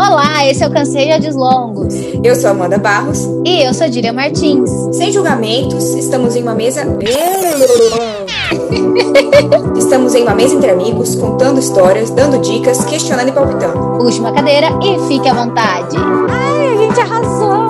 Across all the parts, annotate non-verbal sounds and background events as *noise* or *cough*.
Olá, esse é o Cansei de Longos. Eu sou Amanda Barros. E eu sou Dília Martins. Sem julgamentos, estamos em uma mesa. *laughs* estamos em uma mesa entre amigos, contando histórias, dando dicas, questionando e palpitando. Puxe uma cadeira e fique à vontade. Ai, a gente arrasou!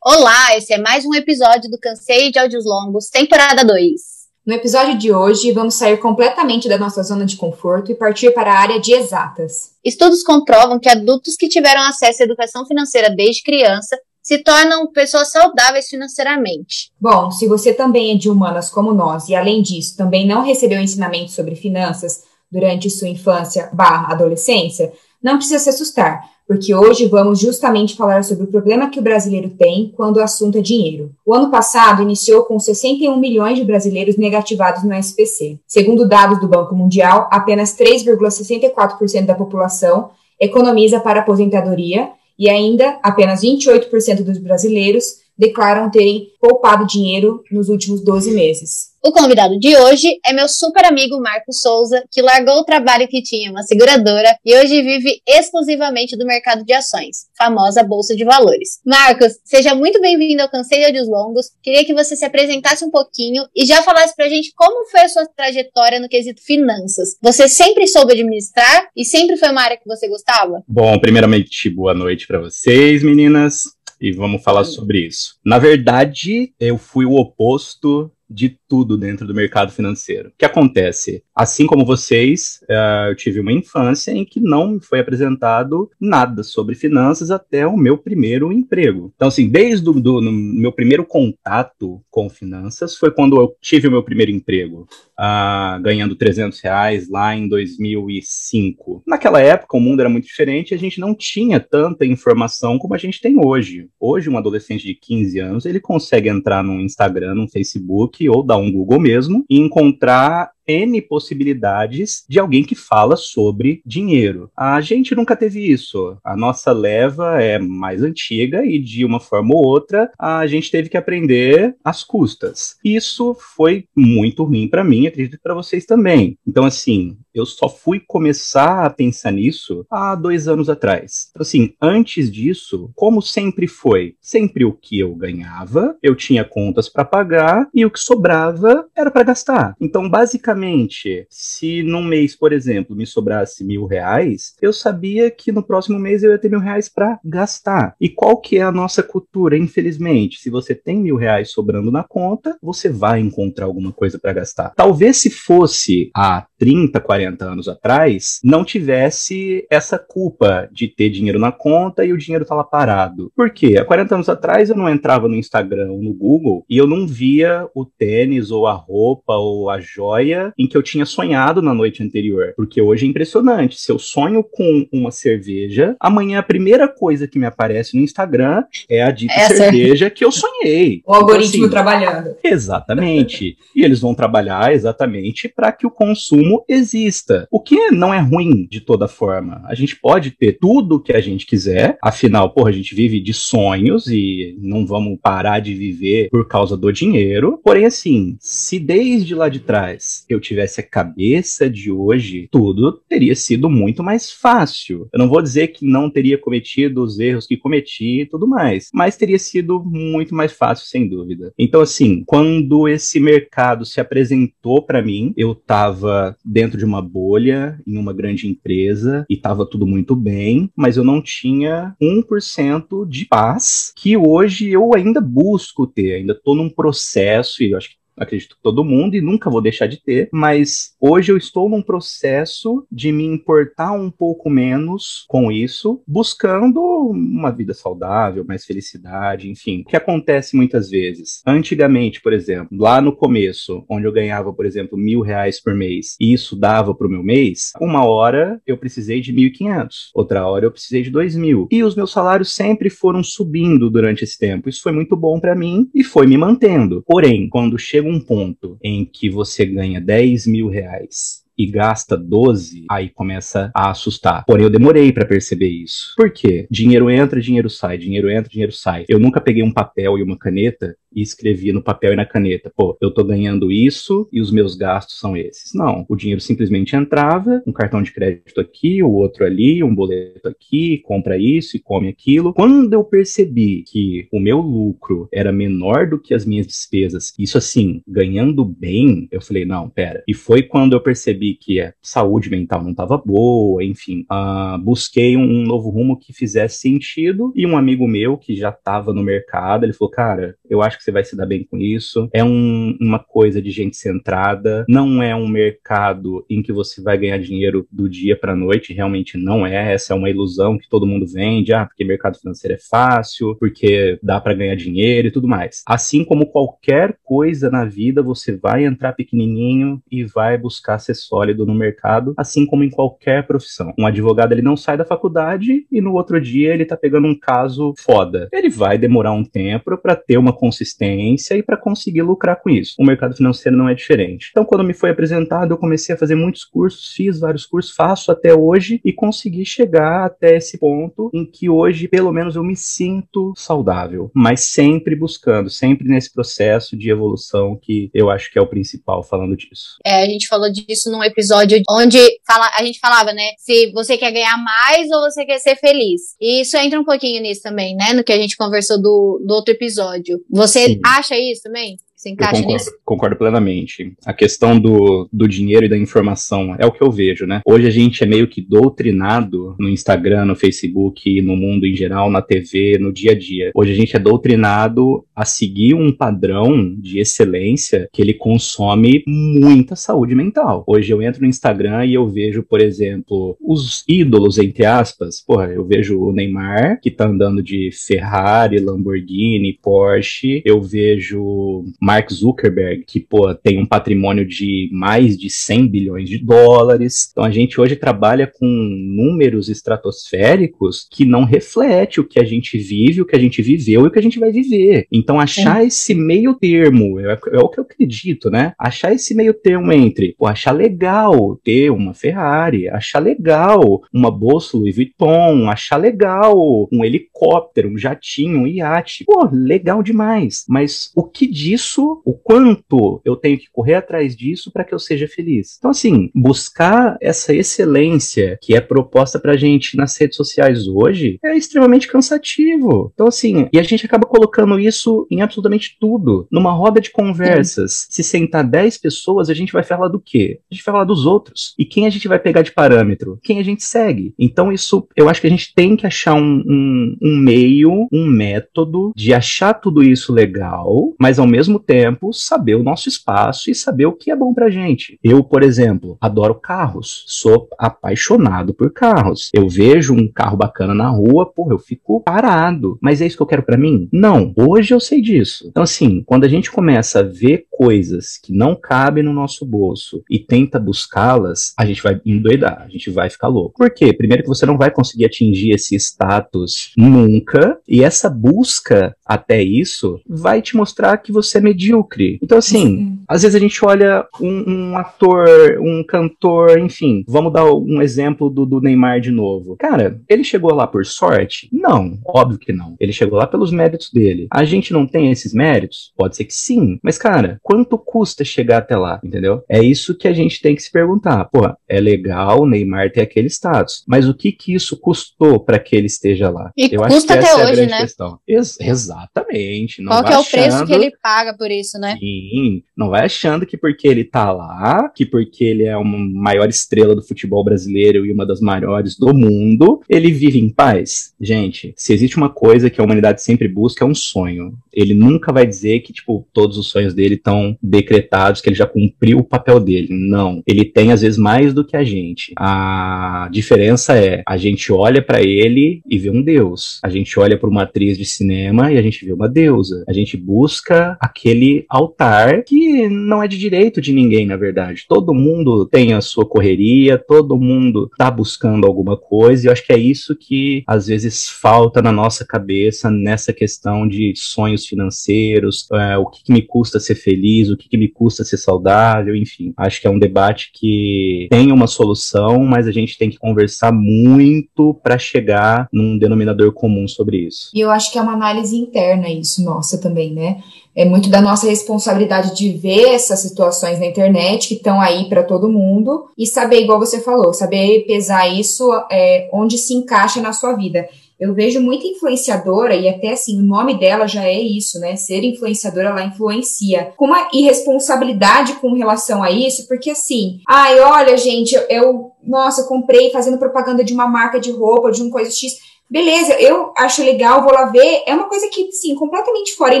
Olá, esse é mais um episódio do Cansei de Áudios Longos, temporada 2. No episódio de hoje, vamos sair completamente da nossa zona de conforto e partir para a área de exatas. Estudos comprovam que adultos que tiveram acesso à educação financeira desde criança se tornam pessoas saudáveis financeiramente. Bom, se você também é de humanas como nós e, além disso, também não recebeu ensinamento sobre finanças durante sua infância barra adolescência, não precisa se assustar porque hoje vamos justamente falar sobre o problema que o brasileiro tem quando o assunto é dinheiro. O ano passado iniciou com 61 milhões de brasileiros negativados no SPC. Segundo dados do Banco Mundial, apenas 3,64% da população economiza para aposentadoria e ainda apenas 28% dos brasileiros declaram terem poupado dinheiro nos últimos 12 meses. O convidado de hoje é meu super amigo Marcos Souza, que largou o trabalho que tinha uma seguradora e hoje vive exclusivamente do mercado de ações, famosa Bolsa de Valores. Marcos, seja muito bem-vindo ao Canseio de Longos. Queria que você se apresentasse um pouquinho e já falasse pra gente como foi a sua trajetória no quesito finanças. Você sempre soube administrar e sempre foi uma área que você gostava? Bom, primeiramente, boa noite para vocês, meninas e vamos falar sobre isso. Na verdade, eu fui o oposto de tudo dentro do mercado financeiro. O que acontece? Assim como vocês, uh, eu tive uma infância em que não me foi apresentado nada sobre finanças até o meu primeiro emprego. Então, assim, desde o meu primeiro contato com finanças foi quando eu tive o meu primeiro emprego, uh, ganhando 300 reais lá em 2005. Naquela época, o mundo era muito diferente e a gente não tinha tanta informação como a gente tem hoje. Hoje, um adolescente de 15 anos, ele consegue entrar no Instagram, no Facebook ou dar um Google mesmo e encontrar N possibilidades de alguém que fala sobre dinheiro. A gente nunca teve isso. A nossa leva é mais antiga e, de uma forma ou outra, a gente teve que aprender às custas. Isso foi muito ruim para mim, acredito para vocês também. Então, assim, eu só fui começar a pensar nisso há dois anos atrás. Então, assim, antes disso, como sempre foi, sempre o que eu ganhava, eu tinha contas para pagar e o que sobrava era para gastar. Então, basicamente, se num mês, por exemplo, me sobrasse mil reais, eu sabia que no próximo mês eu ia ter mil reais para gastar. E qual que é a nossa cultura? Infelizmente, se você tem mil reais sobrando na conta, você vai encontrar alguma coisa para gastar. Talvez se fosse há 30, 40 anos atrás, não tivesse essa culpa de ter dinheiro na conta e o dinheiro tá lá parado. Por quê? Há 40 anos atrás eu não entrava no Instagram ou no Google e eu não via o tênis ou a roupa ou a joia em que eu tinha sonhado na noite anterior. Porque hoje é impressionante. Se eu sonho com uma cerveja, amanhã a primeira coisa que me aparece no Instagram é a dita Essa. cerveja que eu sonhei. *laughs* O algoritmo então, assim, trabalhando. Exatamente. e eles vão trabalhar exatamente para que o consumo exista. O que não é ruim de toda forma. A gente pode ter tudo o que a gente quiser, afinal, porra, a gente vive de sonhos e não vamos parar de viver por causa do dinheiro. Porém, assim, se desde lá de trás eu tivesse a cabeça de hoje, tudo teria sido muito mais fácil. Eu não vou dizer que não teria cometido os erros que cometi e tudo mais, mas teria sido muito mais fácil, sem dúvida. Então, assim, quando esse mercado se apresentou para mim, eu estava dentro de uma bolha, em uma grande empresa, e estava tudo muito bem, mas eu não tinha 1% de paz que hoje eu ainda busco ter, ainda estou num processo, e acho que acredito que todo mundo, e nunca vou deixar de ter, mas hoje eu estou num processo de me importar um pouco menos com isso, buscando uma vida saudável, mais felicidade, enfim. O que acontece muitas vezes? Antigamente, por exemplo, lá no começo, onde eu ganhava, por exemplo, mil reais por mês, e isso dava para o meu mês, uma hora eu precisei de mil e quinhentos, outra hora eu precisei de dois mil. E os meus salários sempre foram subindo durante esse tempo. Isso foi muito bom para mim e foi me mantendo. Porém, quando chega chega um ponto em que você ganha 10 mil reais e gasta 12, aí começa a assustar. Porém, eu demorei para perceber isso. Por quê? Dinheiro entra, dinheiro sai, dinheiro entra, dinheiro sai. Eu nunca peguei um papel e uma caneta e escrevia no papel e na caneta, pô, eu tô ganhando isso e os meus gastos são esses. Não, o dinheiro simplesmente entrava, um cartão de crédito aqui, o outro ali, um boleto aqui, compra isso e come aquilo. Quando eu percebi que o meu lucro era menor do que as minhas despesas, isso assim, ganhando bem, eu falei, não, pera. E foi quando eu percebi que a saúde mental não estava boa, enfim, uh, busquei um, novo rumo que fizesse sentido e um amigo meu que já estava no mercado, ele falou, cara, eu acho que você vai se dar bem com isso. É um, uma coisa de gente centrada, não é um mercado em que você vai ganhar dinheiro do dia para noite, realmente não é. Essa é uma ilusão que todo mundo vende, ah, porque mercado financeiro é fácil, porque dá para ganhar dinheiro e tudo mais. Assim como qualquer coisa na vida, você vai entrar pequenininho e vai buscar ser sólido no mercado, assim como em qualquer profissão. Um advogado ele não sai da faculdade e no outro dia ele tá pegando um caso foda. Ele vai demorar um tempo para ter uma consistência e para conseguir lucrar com isso. O mercado financeiro não é diferente. Então, quando me foi apresentado, eu comecei a fazer muitos cursos, fiz vários cursos, faço até hoje e consegui chegar até esse ponto em que hoje, pelo menos, eu me sinto saudável, mas sempre buscando, sempre nesse processo de evolução que eu acho que é o principal falando disso. É, a gente falou disso num episódio onde fala, a gente falava, né, se você quer ganhar mais ou você quer ser feliz. E isso entra um pouquinho nisso também, né, no que a gente conversou do, do outro episódio. Você Acha isso também? Você encaixa concordo, nisso? Concordo plenamente. A questão do, do dinheiro e da informação é o que eu vejo, né? Hoje a gente é meio que doutrinado no Instagram, no Facebook, no mundo em geral, na TV, no dia a dia. Hoje a gente é doutrinado a seguir um padrão de excelência que ele consome muita saúde mental. Hoje eu entro no Instagram e eu vejo, por exemplo, os ídolos, entre aspas. Porra, eu vejo o Neymar, que tá andando de Ferrari, Lamborghini, Porsche. Eu vejo Mark Zuckerberg, que, pô, tem um patrimônio de mais de 100 bilhões de dólares. Então a gente hoje trabalha com números estratosféricos que não reflete o que a gente vive, o que a gente viveu e o que a gente vai viver. Então achar é. esse meio termo, é, é, o que eu acredito, né? Achar esse meio termo entre, pô, achar legal ter uma Ferrari, achar legal uma bolsa Louis Vuitton, achar legal um helicóptero, um jatinho, um iate. Pô, legal demais. Mas o que disso o quanto eu tenho que correr atrás disso para que eu seja feliz. Então, assim, buscar essa excelência que é proposta pra gente nas redes sociais hoje é extremamente cansativo. Então, assim, e a gente acaba colocando isso em absolutamente tudo. Numa roda de conversas, se sentar 10 pessoas, a gente vai falar do quê? A gente vai falar dos outros. E quem a gente vai pegar de parâmetro? Quem a gente segue. Então, isso, eu acho que a gente tem que achar um, um, um meio, um método de achar tudo isso legal, mas ao mesmo tempo saber o nosso espaço e saber o que é bom pra gente. Eu, por exemplo, adoro carros, sou apaixonado por carros. Eu vejo um carro bacana na rua, porra, eu fico parado. Mas é isso que eu quero para mim? Não. Hoje eu sei disso. Então, assim, quando a gente começa a ver coisas que não cabem no nosso bolso e tenta buscá-las, a gente vai endoidar, a gente vai ficar louco. Por quê? Primeiro que você não vai conseguir atingir esse status nunca, e essa busca até isso vai te mostrar que você é medíocre. Então, assim, Sim. às vezes a gente olha um, um, ator, um cantor, enfim, vamos dar um exemplo do, do, Neymar de novo. Cara, ele chegou lá por sorte? Não, óbvio que não. Ele chegou lá pelos méritos dele. A gente não tem esses méritos? Pode ser que sim. Mas, cara, quanto custa chegar até lá, entendeu? É isso que a gente tem que se perguntar. Porra, é legal o Neymar ter aquele status, mas o que que isso custou para que ele esteja lá? E Eu custa acho que essa até é a hoje, grande né? questão. Ex exatamente. Qual que é o preço que ele paga por isso, né? Sim, Sim, não vai achando que porque ele tá lá, que porque ele é uma maior estrela do futebol brasileiro e uma das maiores do mundo, ele vive em paz. Gente, se existe uma coisa que a humanidade sempre busca é um sonho. Ele nunca vai dizer que, tipo, todos os sonhos dele estão decretados, que ele já cumpriu o papel dele. Não. Ele tem, às vezes, mais do que a gente. A diferença é, a gente olha para ele e vê um Deus. A gente olha para uma atriz de cinema e a gente vê uma deusa. A gente busca aquele altar que não é de direito de ninguém, na verdade. Todo mundo tem a sua correria, todo mundo tá buscando alguma coisa, e eu acho que é isso que às vezes falta na nossa cabeça nessa questão de sonhos financeiros, é, o que, que, me custa ser feliz, o que, que me custa ser saudável, enfim. Acho que é um debate que tem uma solução, mas a gente tem que conversar muito para chegar num denominador comum sobre isso. E eu acho que é uma análise interna isso, nossa, também, né? É muito da nossa responsabilidade de ver essas situações na internet que estão aí para todo mundo e saber, igual você falou, saber pesar isso é, onde se encaixa na sua vida. Eu vejo muita influenciadora, e até assim, o nome dela já é isso, né? Ser influenciadora, ela influencia. Com uma irresponsabilidade com relação a isso, porque assim, ai, olha, gente, eu, eu nossa, comprei fazendo propaganda de uma marca de roupa, de um coisa X beleza, eu acho legal, vou lá ver. É uma coisa que, sim, completamente fora. E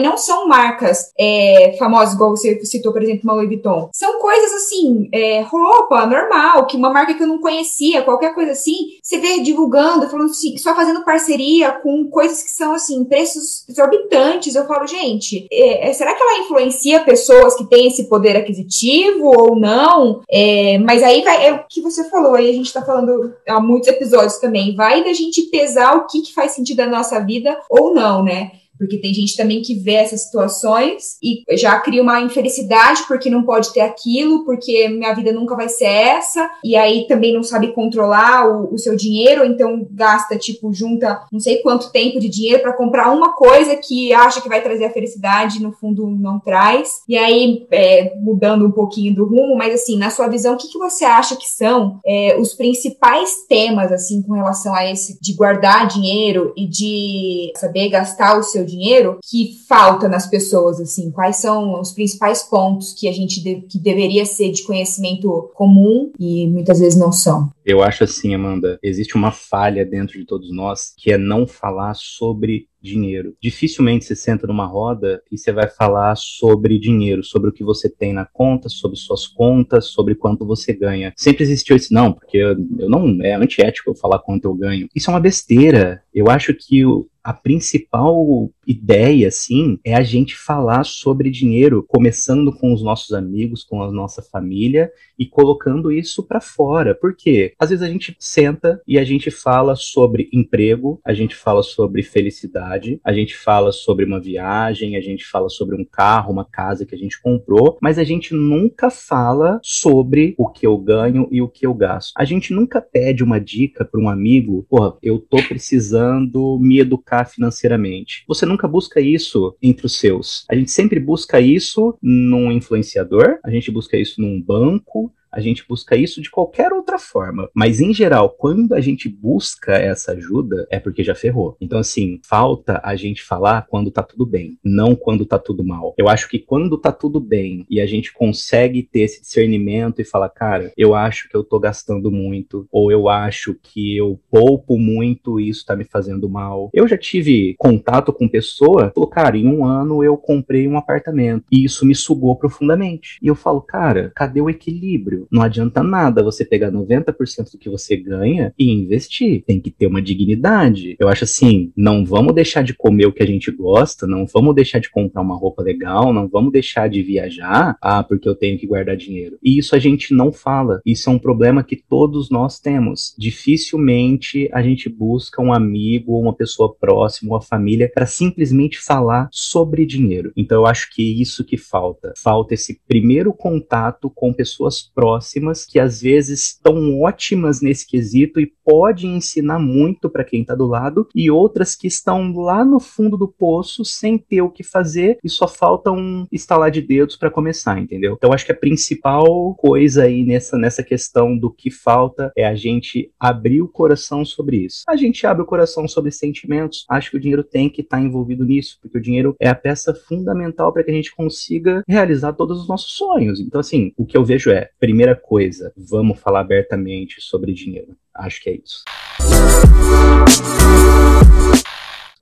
não são marcas é, famosas, igual você citou, por exemplo, uma Louis Vuitton. São coisas assim, é, roupa normal, que uma marca que eu não conhecia, qualquer coisa assim, você vê divulgando, falando assim, só fazendo parceria com coisas que são, assim, preços exorbitantes. Eu falo, gente, é, é será que ela influencia pessoas que têm esse poder aquisitivo ou não? É, mas aí vai, é o que você falou, aí a gente tá falando há muitos episódios também, vai da gente pesar o que, que faz sentido na nossa vida ou não, né? Porque tem gente também que vê essas situações e já cria uma infelicidade porque não pode ter aquilo, porque minha vida nunca vai ser essa, e aí também não sabe controlar o, o seu dinheiro, então gasta, tipo, junta não sei quanto tempo de dinheiro para comprar uma coisa que acha que vai trazer a felicidade, no fundo não traz. E aí, é, mudando um pouquinho do rumo, mas assim, na sua visão, o que, que você acha que são é, os principais temas, assim, com relação a esse de guardar dinheiro e de saber gastar o seu dinheiro? dinheiro que falta nas pessoas, assim? Quais são os principais pontos que a gente de, que deveria ser de conhecimento comum e muitas vezes não são? Eu acho assim, Amanda, existe uma falha dentro de todos nós que é não falar sobre dinheiro. Dificilmente você senta numa roda e você vai falar sobre dinheiro, sobre o que você tem na conta, sobre suas contas, sobre quanto você ganha. Sempre existiu esse não, porque eu, eu não é antiético eu falar quanto eu ganho. Isso é uma besteira. Eu acho que o, a principal ideia, assim, é a gente falar sobre dinheiro, começando com os nossos amigos, com a nossa família e colocando isso para fora. Por quê? Às vezes a gente senta e a gente fala sobre emprego, a gente fala sobre felicidade, a gente fala sobre uma viagem, a gente fala sobre um carro, uma casa que a gente comprou, mas a gente nunca fala sobre o que eu ganho e o que eu gasto. A gente nunca pede uma dica para um amigo, porra, eu tô precisando me educar financeiramente. Você nunca busca isso entre os seus. A gente sempre busca isso num influenciador, a gente busca isso num banco, a gente busca isso de qualquer outra forma. Mas, em geral, quando a gente busca essa ajuda, é porque já ferrou. Então, assim, falta a gente falar quando tá tudo bem, não quando tá tudo mal. Eu acho que quando tá tudo bem e a gente consegue ter esse discernimento e falar, cara, eu acho que eu tô gastando muito, ou eu acho que eu poupo muito e isso tá me fazendo mal. Eu já tive contato com pessoa, falou, cara, em um ano eu comprei um apartamento e isso me sugou profundamente. E eu falo, cara, cadê o equilíbrio? Não adianta nada você pegar 90% do que você ganha e investir. Tem que ter uma dignidade. Eu acho assim, não vamos deixar de comer o que a gente gosta, não vamos deixar de comprar uma roupa legal, não vamos deixar de viajar, ah, porque eu tenho que guardar dinheiro. E isso a gente não fala. Isso é um problema que todos nós temos. Dificilmente a gente busca um amigo, uma pessoa próxima, uma família para simplesmente falar sobre dinheiro. Então eu acho que é isso que falta. Falta esse primeiro contato com pessoas próximas próximas que às vezes estão ótimas nesse quesito e podem ensinar muito para quem está do lado e outras que estão lá no fundo do poço sem ter o que fazer e só falta um estalar de dedos para começar, entendeu? Então acho que a principal coisa aí nessa nessa questão do que falta é a gente abrir o coração sobre isso. A gente abre o coração sobre sentimentos. Acho que o dinheiro tem que estar tá envolvido nisso, porque o dinheiro é a peça fundamental para que a gente consiga realizar todos os nossos sonhos. Então assim, o que eu vejo é, primeiro primeira coisa, vamos falar abertamente sobre dinheiro. Acho que é isso.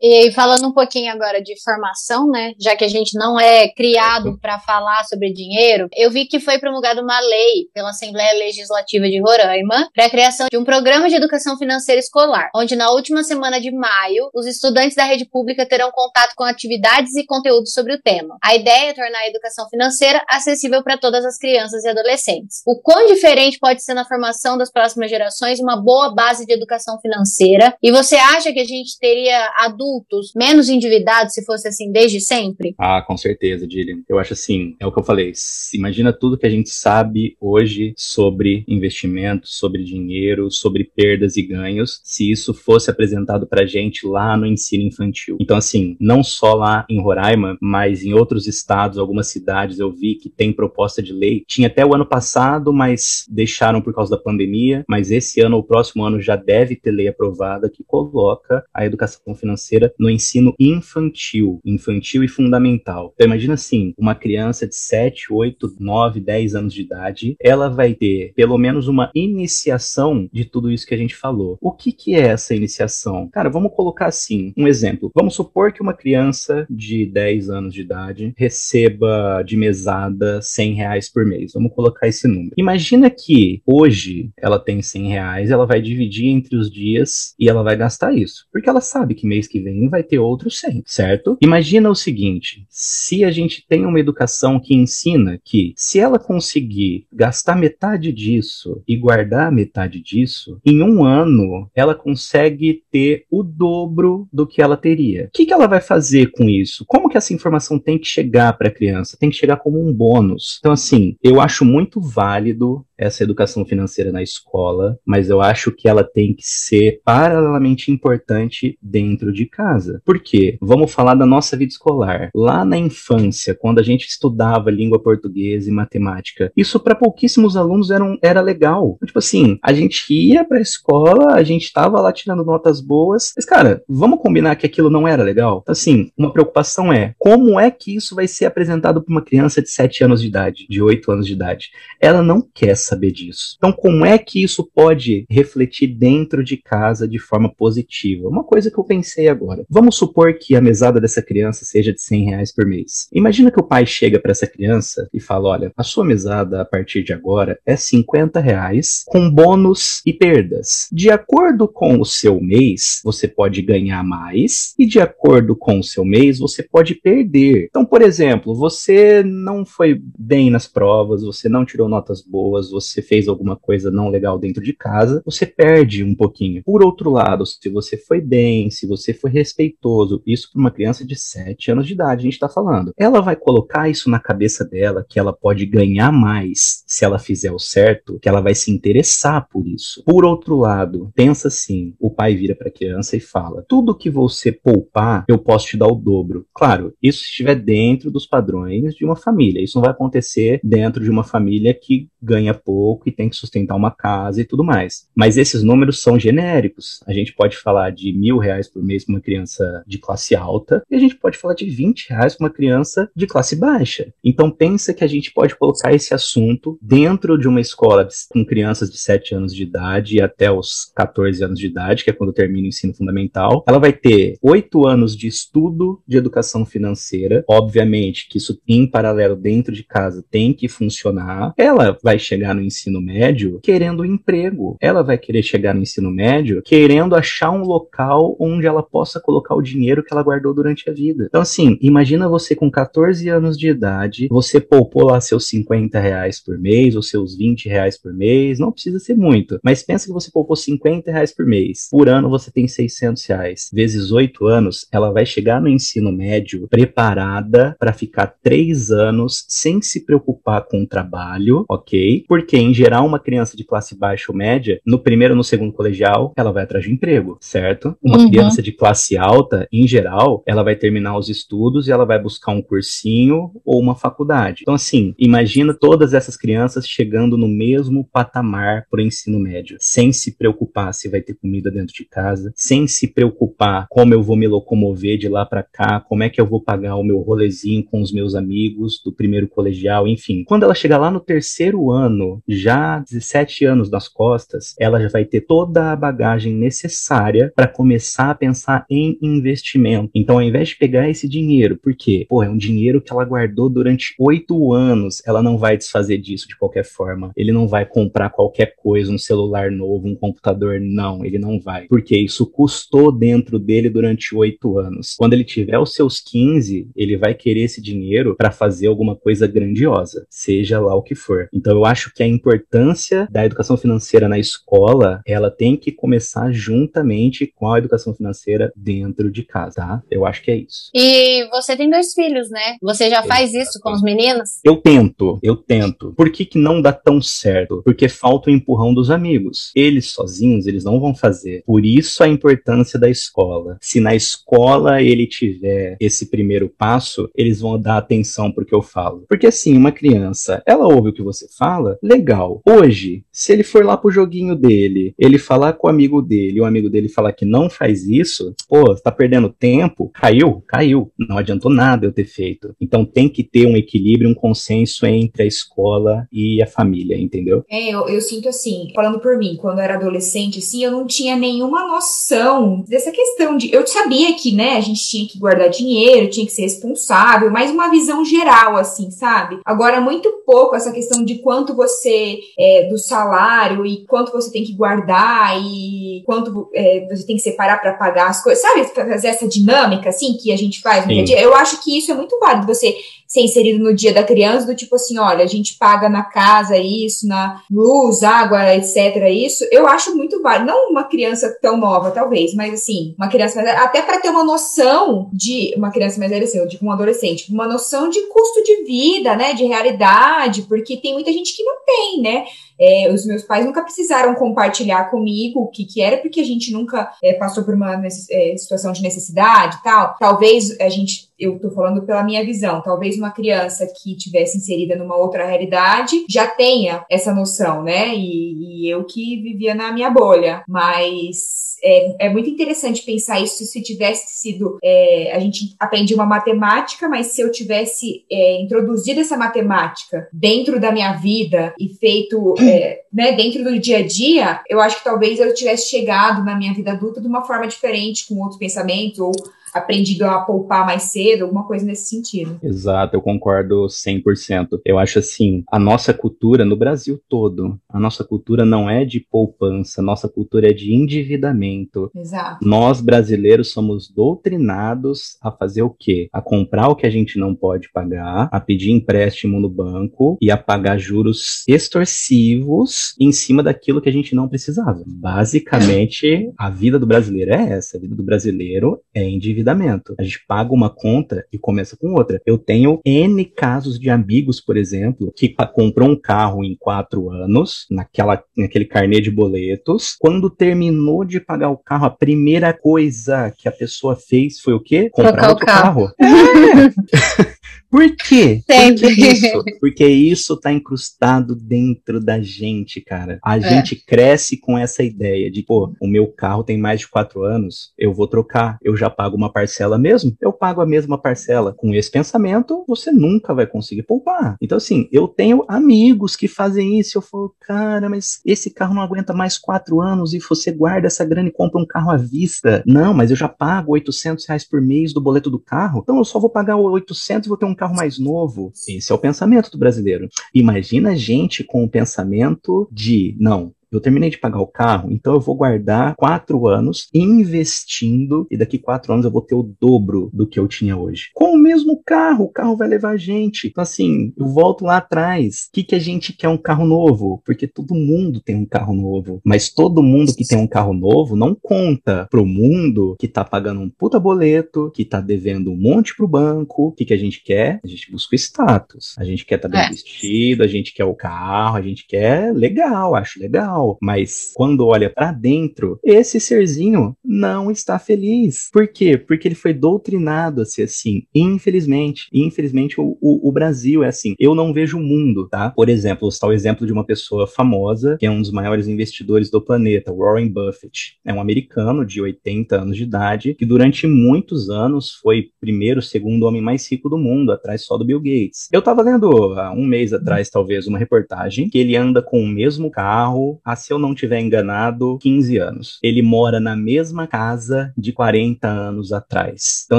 E falando um pouquinho agora de formação, né? Já que a gente não é criado para falar sobre dinheiro, eu vi que foi promulgada uma lei pela Assembleia Legislativa de Roraima para a criação de um programa de educação financeira escolar, onde na última semana de maio, os estudantes da rede pública terão contato com atividades e conteúdos sobre o tema. A ideia é tornar a educação financeira acessível para todas as crianças e adolescentes. O quão diferente pode ser na formação das próximas gerações uma boa base de educação financeira? E você acha que a gente teria adultos adultos menos endividados se fosse assim desde sempre? Ah, com certeza, Dilian. Eu acho assim, é o que eu falei. Imagina tudo que a gente sabe hoje sobre investimentos, sobre dinheiro, sobre perdas e ganhos, se isso fosse apresentado pra gente lá no ensino infantil. Então, assim, não só lá em Roraima, mas em outros estados, algumas cidades eu vi que tem proposta de lei. Tinha até o ano passado, mas deixaram por causa da pandemia. Mas esse ano, ou próximo ano, já deve ter lei aprovada que coloca a educação financeira no ensino infantil, infantil e fundamental. Então, imagina assim, uma criança de 7, 8, 9, 10 anos de idade, ela vai ter pelo menos uma iniciação de tudo isso que a gente falou. O que, que é essa iniciação? Cara, vamos colocar assim, um exemplo. Vamos supor que uma criança de 10 anos de idade receba de mesada 100 reais por mês. Vamos colocar esse número. Imagina que hoje ela tem 100 reais, ela vai dividir entre os dias e ela vai gastar isso. Porque ela sabe que mês que vem vai ter outros 100, certo? Imagina o seguinte, se a gente tem uma educação que ensina que se ela conseguir gastar metade disso e guardar metade disso, em um ano ela consegue ter o dobro do que ela teria. O que, que ela vai fazer com isso? Como que essa informação tem que chegar para a criança? Tem que chegar como um bônus. Então, assim, eu acho muito válido essa educação financeira na escola, mas eu acho que ela tem que ser paralelamente importante dentro de casa. Por quê? Vamos falar da nossa vida escolar. Lá na infância, quando a gente estudava língua portuguesa e matemática, isso para pouquíssimos alunos era, um, era legal. Tipo assim, a gente ia para a escola, a gente estava lá tirando notas boas, mas cara, vamos combinar que aquilo não era legal? Então, assim, uma preocupação é como é que isso vai ser apresentado para uma criança de 7 anos de idade, de 8 anos de idade? Ela não quer saber disso. Então, como é que isso pode refletir dentro de casa de forma positiva? Uma coisa que eu pensei agora. Vamos supor que a mesada dessa criança seja de 100 reais por mês. Imagina que o pai chega para essa criança e fala: olha, a sua mesada a partir de agora é 50 reais com bônus e perdas. De acordo com o seu mês, você pode ganhar mais e de acordo com o seu mês, você pode perder. Então, por exemplo, você não foi bem nas provas, você não tirou notas boas, você fez alguma coisa não legal dentro de casa, você perde um pouquinho. Por outro lado, se você foi bem, se você foi respeitoso, isso para uma criança de 7 anos de idade, a gente está falando. Ela vai colocar isso na cabeça dela que ela pode ganhar mais se ela fizer o certo, que ela vai se interessar por isso. Por outro lado, pensa assim: o pai vira para a criança e fala: tudo que você poupar, eu posso te dar o dobro. Claro, isso estiver dentro dos padrões de uma família. Isso não vai acontecer dentro de uma família que ganha pouco e tem que sustentar uma casa e tudo mais. Mas esses números são genéricos. A gente pode falar de mil reais por mês para uma criança de classe alta e a gente pode falar de 20 reais para uma criança de classe baixa. Então pensa que a gente pode colocar esse assunto dentro de uma escola com crianças de 7 anos de idade até os 14 anos de idade, que é quando termina o ensino fundamental. Ela vai ter 8 anos de estudo de educação financeira. Obviamente que isso em paralelo dentro de casa tem que funcionar. Ela vai chegar no ensino médio querendo um emprego. Ela vai querer chegar no ensino médio querendo achar um local onde ela possa colocar o dinheiro que ela guardou durante a vida. Então, assim, imagina você com 14 anos de idade, você poupou lá seus 50 reais por mês ou seus 20 reais por mês, não precisa ser muito, mas pensa que você poupou 50 reais por mês. Por ano você tem 600 reais. Vezes 8 anos, ela vai chegar no ensino médio preparada para ficar 3 anos sem se preocupar com o trabalho, ok? Porque, em geral, uma criança de classe baixa ou média, no primeiro ou no segundo colegial, ela vai atrás de emprego, certo? Uma uhum. criança de classe alta, em geral, ela vai terminar os estudos e ela vai buscar um cursinho ou uma faculdade. Então, assim, imagina todas essas crianças chegando no mesmo patamar para o ensino médio, sem se preocupar se vai ter comida dentro de casa, sem se preocupar como eu vou me locomover de lá para cá, como é que eu vou pagar o meu rolezinho com os meus amigos do primeiro colegial, enfim. Quando ela chegar lá no terceiro ano, já 17 anos nas costas, ela já vai ter toda a bagagem necessária para começar a pensar em investimento. Então, ao invés de pegar esse dinheiro, porque, pô, é um dinheiro que ela guardou durante oito anos, ela não vai desfazer disso de qualquer forma. Ele não vai comprar qualquer coisa, um celular novo, um computador, não, ele não vai. Porque isso custou dentro dele durante oito anos. Quando ele tiver os seus 15, ele vai querer esse dinheiro para fazer alguma coisa grandiosa, seja lá o que for. Então, eu acho que a importância da educação financeira na escola, ela tem que começar juntamente com a educação financeira dentro de casa, tá? Eu acho que é isso. E você tem dois filhos, né? Você já faz isso com os meninos? Eu tento, eu tento. Por que, que não dá tão certo? Porque falta o empurrão dos amigos. Eles sozinhos, eles não vão fazer. Por isso a importância da escola. Se na escola ele tiver esse primeiro passo, eles vão dar atenção pro que eu falo. Porque assim, uma criança, ela ouve o que você fala, legal. Hoje, se ele for lá pro joguinho dele, ele falar com o amigo dele, o amigo dele falar que não faz isso, pô, tá perdendo tempo, caiu, caiu. Não adiantou nada eu ter feito. Então tem que ter um equilíbrio, um consenso entre a escola e a família, entendeu? É, eu, eu sinto assim, falando por mim, quando eu era adolescente, assim, eu não tinha nenhuma noção dessa questão de. Eu sabia que, né, a gente tinha que guardar dinheiro, tinha que ser responsável, mas uma visão geral, assim, sabe? Agora, muito pouco essa questão de quanto você, é, do salário e quanto você tem que guardar e quanto é, você tem que separar para pagar as coisas, sabe? Fazer essa dinâmica, assim, que a gente faz no dia. Eu acho que isso é muito válido, você ser inserido no dia da criança, do tipo assim, olha, a gente paga na casa isso, na luz, água, etc, isso, eu acho muito válido. Não uma criança tão nova, talvez, mas assim, uma criança mais até para ter uma noção de, uma criança mais velha, assim, eu digo um adolescente, uma noção de custo de vida, né, de realidade, porque tem muita gente que não tem, né, é, os meus pais nunca precisaram compartilhar comigo o que, que era, porque a gente nunca é, passou por uma é, situação de necessidade e tal. Talvez a gente eu tô falando pela minha visão. Talvez uma criança que tivesse inserida numa outra realidade já tenha essa noção, né? E, e eu que vivia na minha bolha. Mas é, é, muito interessante pensar isso se tivesse sido. É, a gente aprende uma matemática, mas se eu tivesse é, introduzido essa matemática dentro da minha vida e feito é, né, dentro do dia a dia, eu acho que talvez eu tivesse chegado na minha vida adulta de uma forma diferente, com outros pensamentos, ou aprendido a poupar mais cedo, alguma coisa nesse sentido. Exato, eu concordo 100%. Eu acho assim, a nossa cultura no Brasil todo, a nossa cultura não é de poupança, a nossa cultura é de endividamento. Exato. Nós brasileiros somos doutrinados a fazer o quê? A comprar o que a gente não pode pagar, a pedir empréstimo no banco e a pagar juros extorsivos em cima daquilo que a gente não precisava. Basicamente, a vida do brasileiro é essa, a vida do brasileiro é endividamento endividamento. A gente paga uma conta e começa com outra. Eu tenho N casos de amigos, por exemplo, que comprou um carro em quatro anos, naquela, naquele carnê de boletos. Quando terminou de pagar o carro, a primeira coisa que a pessoa fez foi o quê? Comprar outro carro. carro. É. *laughs* *laughs* Por quê? Sempre. Por que isso? Porque isso tá incrustado dentro da gente, cara. A é. gente cresce com essa ideia de, pô, o meu carro tem mais de quatro anos, eu vou trocar, eu já pago uma parcela mesmo, eu pago a mesma parcela. Com esse pensamento, você nunca vai conseguir poupar. Então, assim, eu tenho amigos que fazem isso, eu falo, cara, mas esse carro não aguenta mais quatro anos e você guarda essa grana e compra um carro à vista. Não, mas eu já pago 800 reais por mês do boleto do carro, então eu só vou pagar 800 e vou ter um carro mais novo. Esse é o pensamento do brasileiro. Imagina a gente com o pensamento de, não, eu terminei de pagar o carro, então eu vou guardar quatro anos investindo e daqui quatro anos eu vou ter o dobro do que eu tinha hoje. Com o mesmo carro, o carro vai levar a gente. Então, assim, eu volto lá atrás. O que, que a gente quer um carro novo? Porque todo mundo tem um carro novo. Mas todo mundo que tem um carro novo não conta pro mundo que tá pagando um puta boleto, que tá devendo um monte pro banco. O que, que a gente quer? A gente busca status. A gente quer estar tá bem é. vestido, a gente quer o carro, a gente quer legal, acho legal mas quando olha para dentro, esse serzinho não está feliz. Por quê? Porque ele foi doutrinado a ser assim. Infelizmente, infelizmente o, o, o Brasil é assim. Eu não vejo o mundo, tá? Por exemplo, está o exemplo de uma pessoa famosa, que é um dos maiores investidores do planeta, Warren Buffett. É um americano de 80 anos de idade, que durante muitos anos foi primeiro, segundo homem mais rico do mundo, atrás só do Bill Gates. Eu tava lendo há um mês atrás, talvez, uma reportagem que ele anda com o mesmo carro, há, se eu não tiver enganado, 15 anos. Ele mora na mesma casa de 40 anos atrás. Então,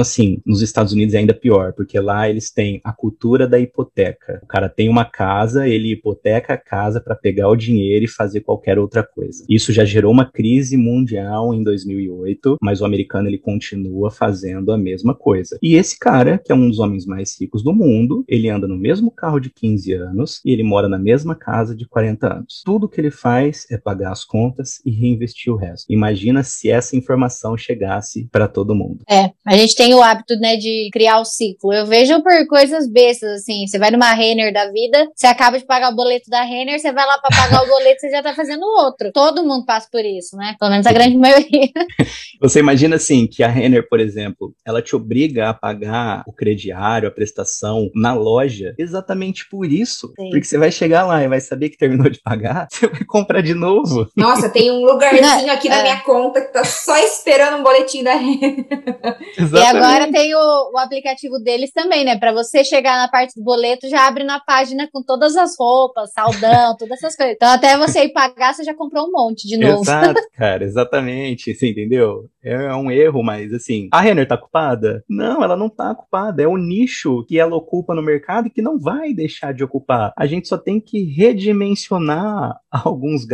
assim, nos Estados Unidos é ainda pior, porque lá eles têm a cultura da hipoteca. O cara tem uma casa, ele hipoteca a casa para pegar o dinheiro e fazer qualquer outra coisa. Isso já gerou uma crise mundial em 2008, mas o americano ele continua fazendo a mesma coisa. E esse cara, que é um dos homens mais ricos do mundo, ele anda no mesmo carro de 15 anos e ele mora na mesma casa de 40 anos. Tudo que ele faz faz é pagar as contas e reinvestir o resto. Imagina se essa informação chegasse para todo mundo. É, a gente tem o hábito, né, de criar o ciclo. Eu vejo por coisas bestas, assim, você vai numa Renner da vida, você acaba de pagar o boleto da Renner, você vai lá para pagar o boleto, você já tá fazendo outro. Todo mundo passa por isso, né? Pelo menos a grande maioria. *laughs* Você imagina assim que a Renner, por exemplo, ela te obriga a pagar o crediário, a prestação na loja, exatamente por isso. Sim. Porque você vai chegar lá e vai saber que terminou de pagar, *laughs* você vai comprar de novo. Nossa, tem um lugarzinho aqui na é. minha conta que tá só esperando um boletim da Renner. *laughs* E agora tem o, o aplicativo deles também, né? Para você chegar na parte do boleto, já abre na página com todas as roupas, saldão, *laughs* todas essas coisas. Então até você ir pagar, você já comprou um monte de novo. Exato, *laughs* cara, exatamente. Você entendeu? É um erro, mas assim, a Renner tá culpada? Não, ela não tá culpada. É o nicho que ela ocupa no mercado e que não vai deixar de ocupar. A gente só tem que redimensionar alguns gastos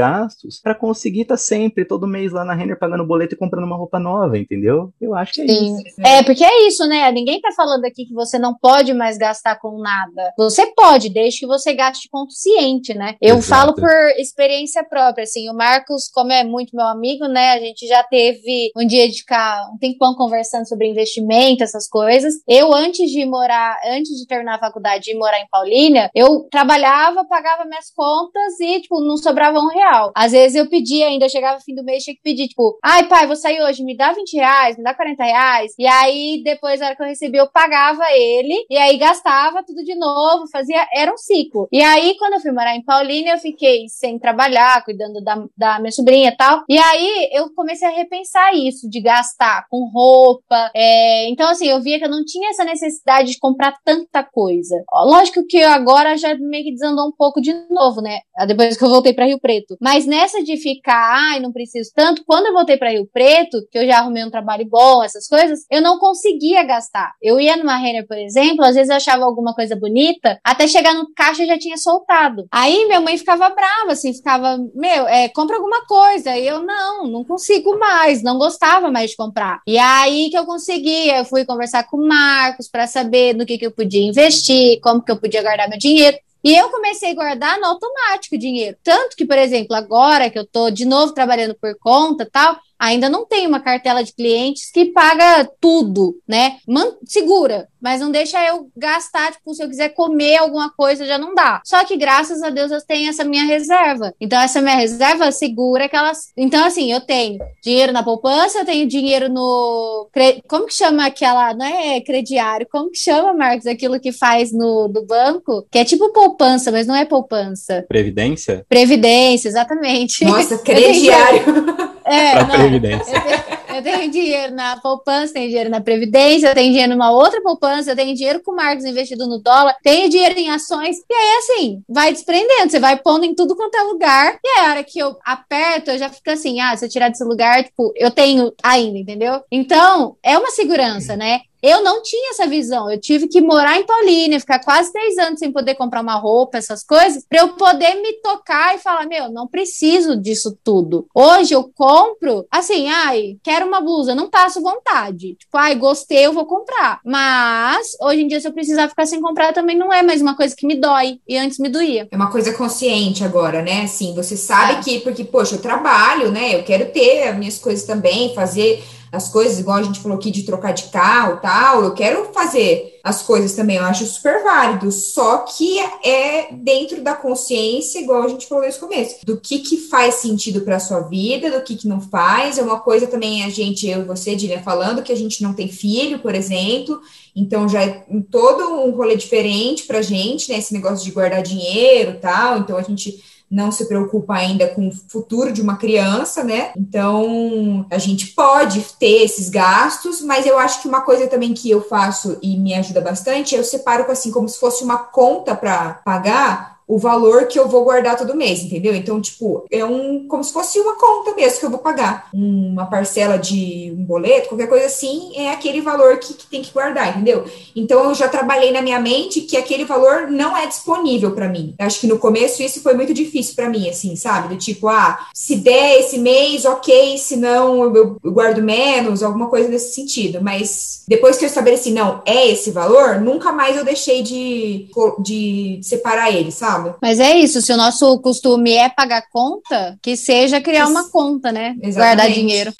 para conseguir estar tá sempre, todo mês lá na Renner pagando boleto e comprando uma roupa nova, entendeu? Eu acho que é Sim. isso. É, porque é isso, né? Ninguém tá falando aqui que você não pode mais gastar com nada. Você pode, desde que você gaste consciente, né? Eu Exato. falo por experiência própria, assim, o Marcos, como é muito meu amigo, né? A gente já teve um dia dia de ficar um tempão conversando sobre investimento, essas coisas. Eu, antes de morar, antes de terminar a faculdade e morar em Paulínia, eu trabalhava, pagava minhas contas e, tipo, não sobrava um real. Às vezes eu pedia ainda, chegava fim do mês, tinha que pedir, tipo, ai, pai, vou sair hoje, me dá 20 reais, me dá 40 reais. E aí, depois, na hora que eu recebi, eu pagava ele, e aí gastava tudo de novo, fazia, era um ciclo. E aí, quando eu fui morar em Paulínia, eu fiquei sem trabalhar, cuidando da, da minha sobrinha e tal. E aí, eu comecei a repensar isso, de gastar com roupa. É, então, assim, eu via que eu não tinha essa necessidade de comprar tanta coisa. Lógico que agora já meio que desandou um pouco de novo, né? Depois que eu voltei para Rio Preto. Mas nessa de ficar, ai, não preciso tanto, quando eu voltei para Rio Preto, que eu já arrumei um trabalho bom, essas coisas, eu não conseguia gastar. Eu ia numa Renner, por exemplo, às vezes eu achava alguma coisa bonita, até chegar no caixa já tinha soltado. Aí minha mãe ficava brava, assim, ficava, meu, é, compra alguma coisa. E eu, não, não consigo mais, não gostava mais de comprar. E aí que eu consegui, eu fui conversar com o Marcos para saber no que, que eu podia investir, como que eu podia guardar meu dinheiro. E eu comecei a guardar no automático dinheiro. Tanto que, por exemplo, agora que eu tô de novo trabalhando por conta tal, ainda não tem uma cartela de clientes que paga tudo, né? Man segura, mas não deixa eu gastar, tipo, se eu quiser comer alguma coisa já não dá. Só que graças a Deus eu tenho essa minha reserva. Então essa minha reserva segura aquelas. Então assim, eu tenho dinheiro na poupança, eu tenho dinheiro no como que chama aquela, não é crediário, como que chama, Marcos, aquilo que faz no do banco, que é tipo poupança, mas não é poupança. Previdência? Previdência, exatamente. Nossa, *laughs* crediário. É, *laughs* não, Previdência. Eu tenho, eu tenho, dinheiro na poupança, tenho dinheiro na Previdência, tenho dinheiro numa outra poupança, eu tenho dinheiro com o Marcos investido no dólar, tenho dinheiro em ações. E aí, assim, vai desprendendo, você vai pondo em tudo quanto é lugar. E aí, a hora que eu aperto, eu já fico assim, ah, se eu tirar desse lugar, tipo, eu tenho ainda, entendeu? Então, é uma segurança, né? Eu não tinha essa visão. Eu tive que morar em Paulínia, ficar quase três anos sem poder comprar uma roupa, essas coisas, para eu poder me tocar e falar: meu, não preciso disso tudo. Hoje eu compro, assim, ai, quero uma blusa, não passo vontade. Tipo, ai, gostei, eu vou comprar. Mas, hoje em dia, se eu precisar ficar sem comprar, também não é mais uma coisa que me dói. E antes me doía. É uma coisa consciente agora, né? Assim, você sabe é. que, porque, poxa, eu trabalho, né? Eu quero ter as minhas coisas também, fazer as coisas, igual a gente falou aqui de trocar de carro tal, eu quero fazer as coisas também, eu acho super válido, só que é dentro da consciência, igual a gente falou no começo, do que que faz sentido para sua vida, do que que não faz, é uma coisa também a gente, eu e você, Dilia, falando que a gente não tem filho, por exemplo, então já é todo um rolê diferente pra gente, né, esse negócio de guardar dinheiro tal, então a gente não se preocupa ainda com o futuro de uma criança, né? Então, a gente pode ter esses gastos, mas eu acho que uma coisa também que eu faço e me ajuda bastante, eu separo assim como se fosse uma conta para pagar o valor que eu vou guardar todo mês, entendeu? Então, tipo, é um como se fosse uma conta mesmo que eu vou pagar. Uma parcela de um boleto, qualquer coisa assim, é aquele valor que, que tem que guardar, entendeu? Então, eu já trabalhei na minha mente que aquele valor não é disponível para mim. Eu acho que no começo isso foi muito difícil para mim, assim, sabe? Do tipo, ah, se der esse mês, ok, se não, eu, eu guardo menos, alguma coisa nesse sentido. Mas depois que eu estabeleci, não, é esse valor, nunca mais eu deixei de, de separar ele, sabe? Mas é isso, se o nosso costume é pagar conta, que seja criar uma conta, né? Exatamente. Guardar dinheiro.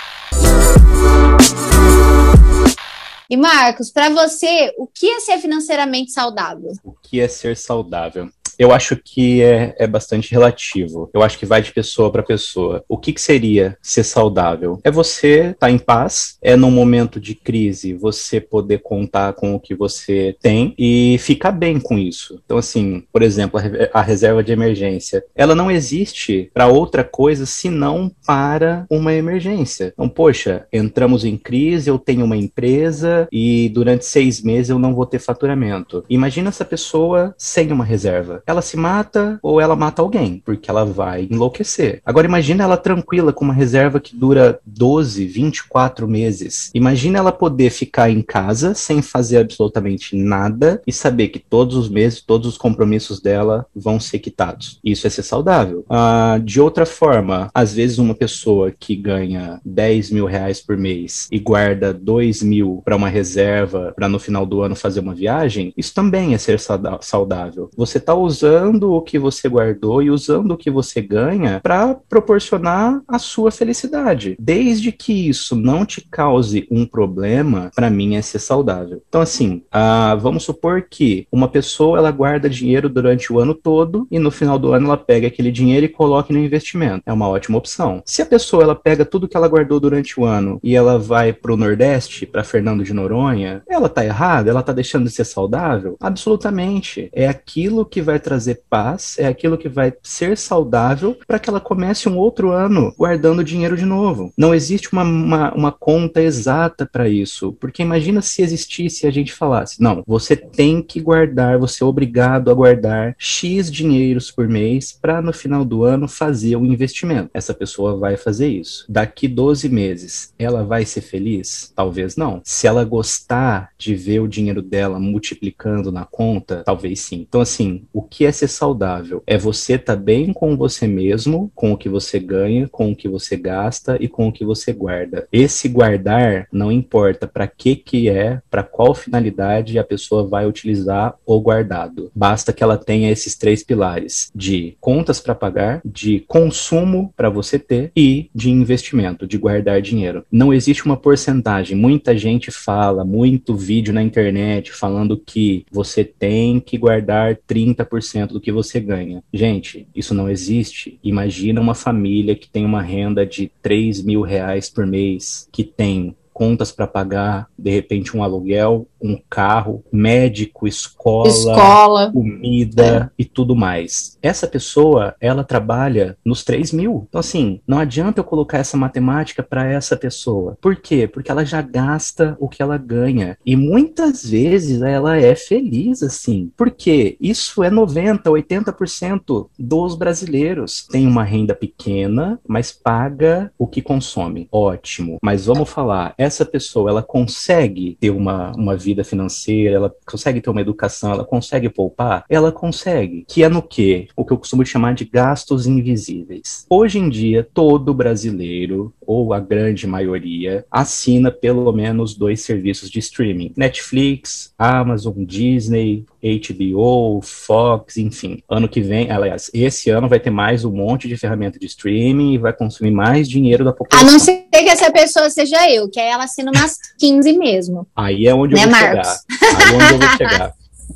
E Marcos, para você, o que é ser financeiramente saudável? O que é ser saudável? Eu acho que é, é bastante relativo. Eu acho que vai de pessoa para pessoa. O que, que seria ser saudável? É você estar tá em paz, é num momento de crise você poder contar com o que você tem e ficar bem com isso. Então, assim, por exemplo, a, a reserva de emergência, ela não existe para outra coisa senão para uma emergência. Então, poxa, entramos em crise, eu tenho uma empresa e durante seis meses eu não vou ter faturamento. Imagina essa pessoa sem uma reserva ela se mata ou ela mata alguém, porque ela vai enlouquecer. Agora imagina ela tranquila com uma reserva que dura 12, 24 meses. Imagina ela poder ficar em casa sem fazer absolutamente nada e saber que todos os meses, todos os compromissos dela vão ser quitados. Isso é ser saudável. Ah, de outra forma, às vezes uma pessoa que ganha 10 mil reais por mês e guarda 2 mil para uma reserva para no final do ano fazer uma viagem, isso também é ser saudável. Você está usando usando o que você guardou e usando o que você ganha para proporcionar a sua felicidade. Desde que isso não te cause um problema, para mim é ser saudável. Então, assim, ah, vamos supor que uma pessoa ela guarda dinheiro durante o ano todo e no final do ano ela pega aquele dinheiro e coloca no investimento. É uma ótima opção. Se a pessoa ela pega tudo que ela guardou durante o ano e ela vai para o Nordeste, para Fernando de Noronha, ela tá errada? Ela tá deixando de ser saudável? Absolutamente. É aquilo que vai trazer paz, é aquilo que vai ser saudável para que ela comece um outro ano guardando dinheiro de novo. Não existe uma, uma, uma conta exata para isso, porque imagina se existisse e a gente falasse: não, você tem que guardar, você é obrigado a guardar X dinheiros por mês para no final do ano fazer o um investimento. Essa pessoa vai fazer isso. Daqui 12 meses, ela vai ser feliz? Talvez não. Se ela gostar de ver o dinheiro dela multiplicando na conta, talvez sim. Então, assim, o que é ser saudável? É você estar tá bem com você mesmo, com o que você ganha, com o que você gasta e com o que você guarda. Esse guardar não importa para que que é, para qual finalidade a pessoa vai utilizar o guardado. Basta que ela tenha esses três pilares de contas para pagar, de consumo para você ter e de investimento, de guardar dinheiro. Não existe uma porcentagem. Muita gente fala, muito vídeo na internet falando que você tem que guardar 30% 10% do que você ganha. Gente, isso não existe. Imagina uma família que tem uma renda de 3 mil reais por mês, que tem contas para pagar, de repente um aluguel, um carro, médico, escola, escola. comida é. e tudo mais. Essa pessoa, ela trabalha nos 3 mil. Então, assim, não adianta eu colocar essa matemática para essa pessoa. Por quê? Porque ela já gasta o que ela ganha. E muitas vezes ela é feliz assim. Porque isso é 90, 80% dos brasileiros. Tem uma renda pequena, mas paga o que consome. Ótimo. Mas vamos falar, essa pessoa, ela consegue ter uma, uma vida financeira, ela consegue ter uma educação, ela consegue poupar? Ela consegue. Que é no quê? O que eu costumo chamar de gastos invisíveis. Hoje em dia, todo brasileiro, ou a grande maioria, assina pelo menos dois serviços de streaming: Netflix, Amazon, Disney, HBO, Fox, enfim. Ano que vem, aliás, esse ano vai ter mais um monte de ferramenta de streaming e vai consumir mais dinheiro da população. A não ser que essa pessoa seja eu, que aí ela assina umas 15 mesmo. Aí é onde né, eu vou Marcos? chegar. Aí é onde eu vou chegar.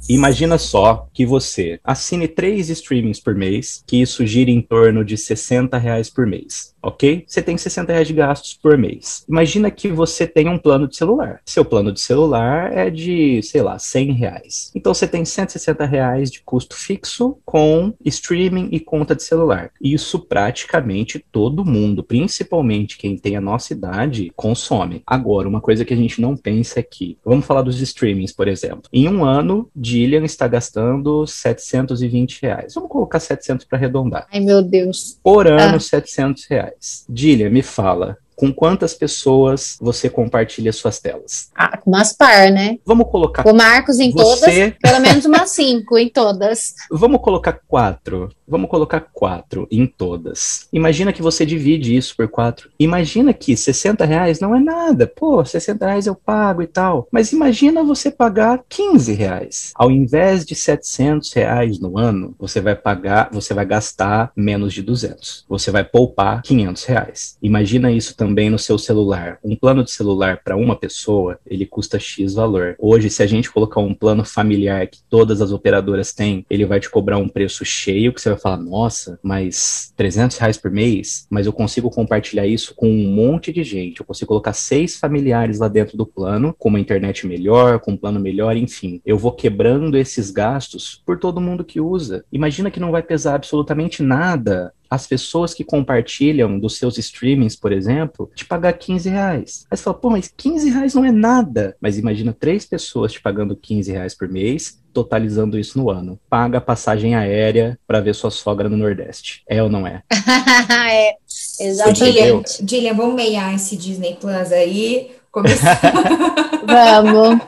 Imagina só que você assine três streamings por mês, que isso gira em torno de 60 reais por mês ok? Você tem 60 reais de gastos por mês. Imagina que você tem um plano de celular. Seu plano de celular é de, sei lá, 100 reais. Então você tem 160 reais de custo fixo com streaming e conta de celular. Isso praticamente todo mundo, principalmente quem tem a nossa idade, consome. Agora, uma coisa que a gente não pensa é que, vamos falar dos streamings, por exemplo. Em um ano, Dillian está gastando 720 reais. Vamos colocar 700 para arredondar. Ai, meu Deus. Por ano, ah. 700 reais reais. Dília, me fala, Com quantas pessoas você compartilha suas telas? Ah, com umas par, né? Vamos colocar. O Marcos em Você- todas, pelo menos umas cinco em todas. *laughs* Vamos colocar quatro. Vamos colocar quatro em todas. Imagina que você divide isso por quatro. Imagina que 60 reais não é nada. Pô, 60 reais eu pago e tal. Mas imagina você pagar 15 reais. Ao invés de 700 reais no ano, você vai pagar, você vai gastar menos de 200. Você vai poupar 500 reais. Imagina isso também no seu celular. Um plano de celular para uma pessoa, ele custa X valor. Hoje, se a gente colocar um plano familiar que todas as operadoras têm, ele vai te cobrar um preço cheio, que você vai falar, nossa, mas 300 reais por mês? Mas eu consigo compartilhar isso com um monte de gente. Eu consigo colocar seis familiares lá dentro do plano, com uma internet melhor, com um plano melhor, enfim. Eu vou quebrando esses gastos por todo mundo que usa. Imagina que não vai pesar absolutamente nada as pessoas que compartilham dos seus streamings, por exemplo, te pagar 15 reais. Aí você fala, pô, mas 15 reais não é nada. Mas imagina três pessoas te pagando 15 reais por mês, totalizando isso no ano. Paga a passagem aérea para ver sua sogra no Nordeste. É ou não é? *laughs* é, exatamente. Gillian, Gillian, vamos meiar esse Disney Plus aí. Começar. *laughs* Vamos.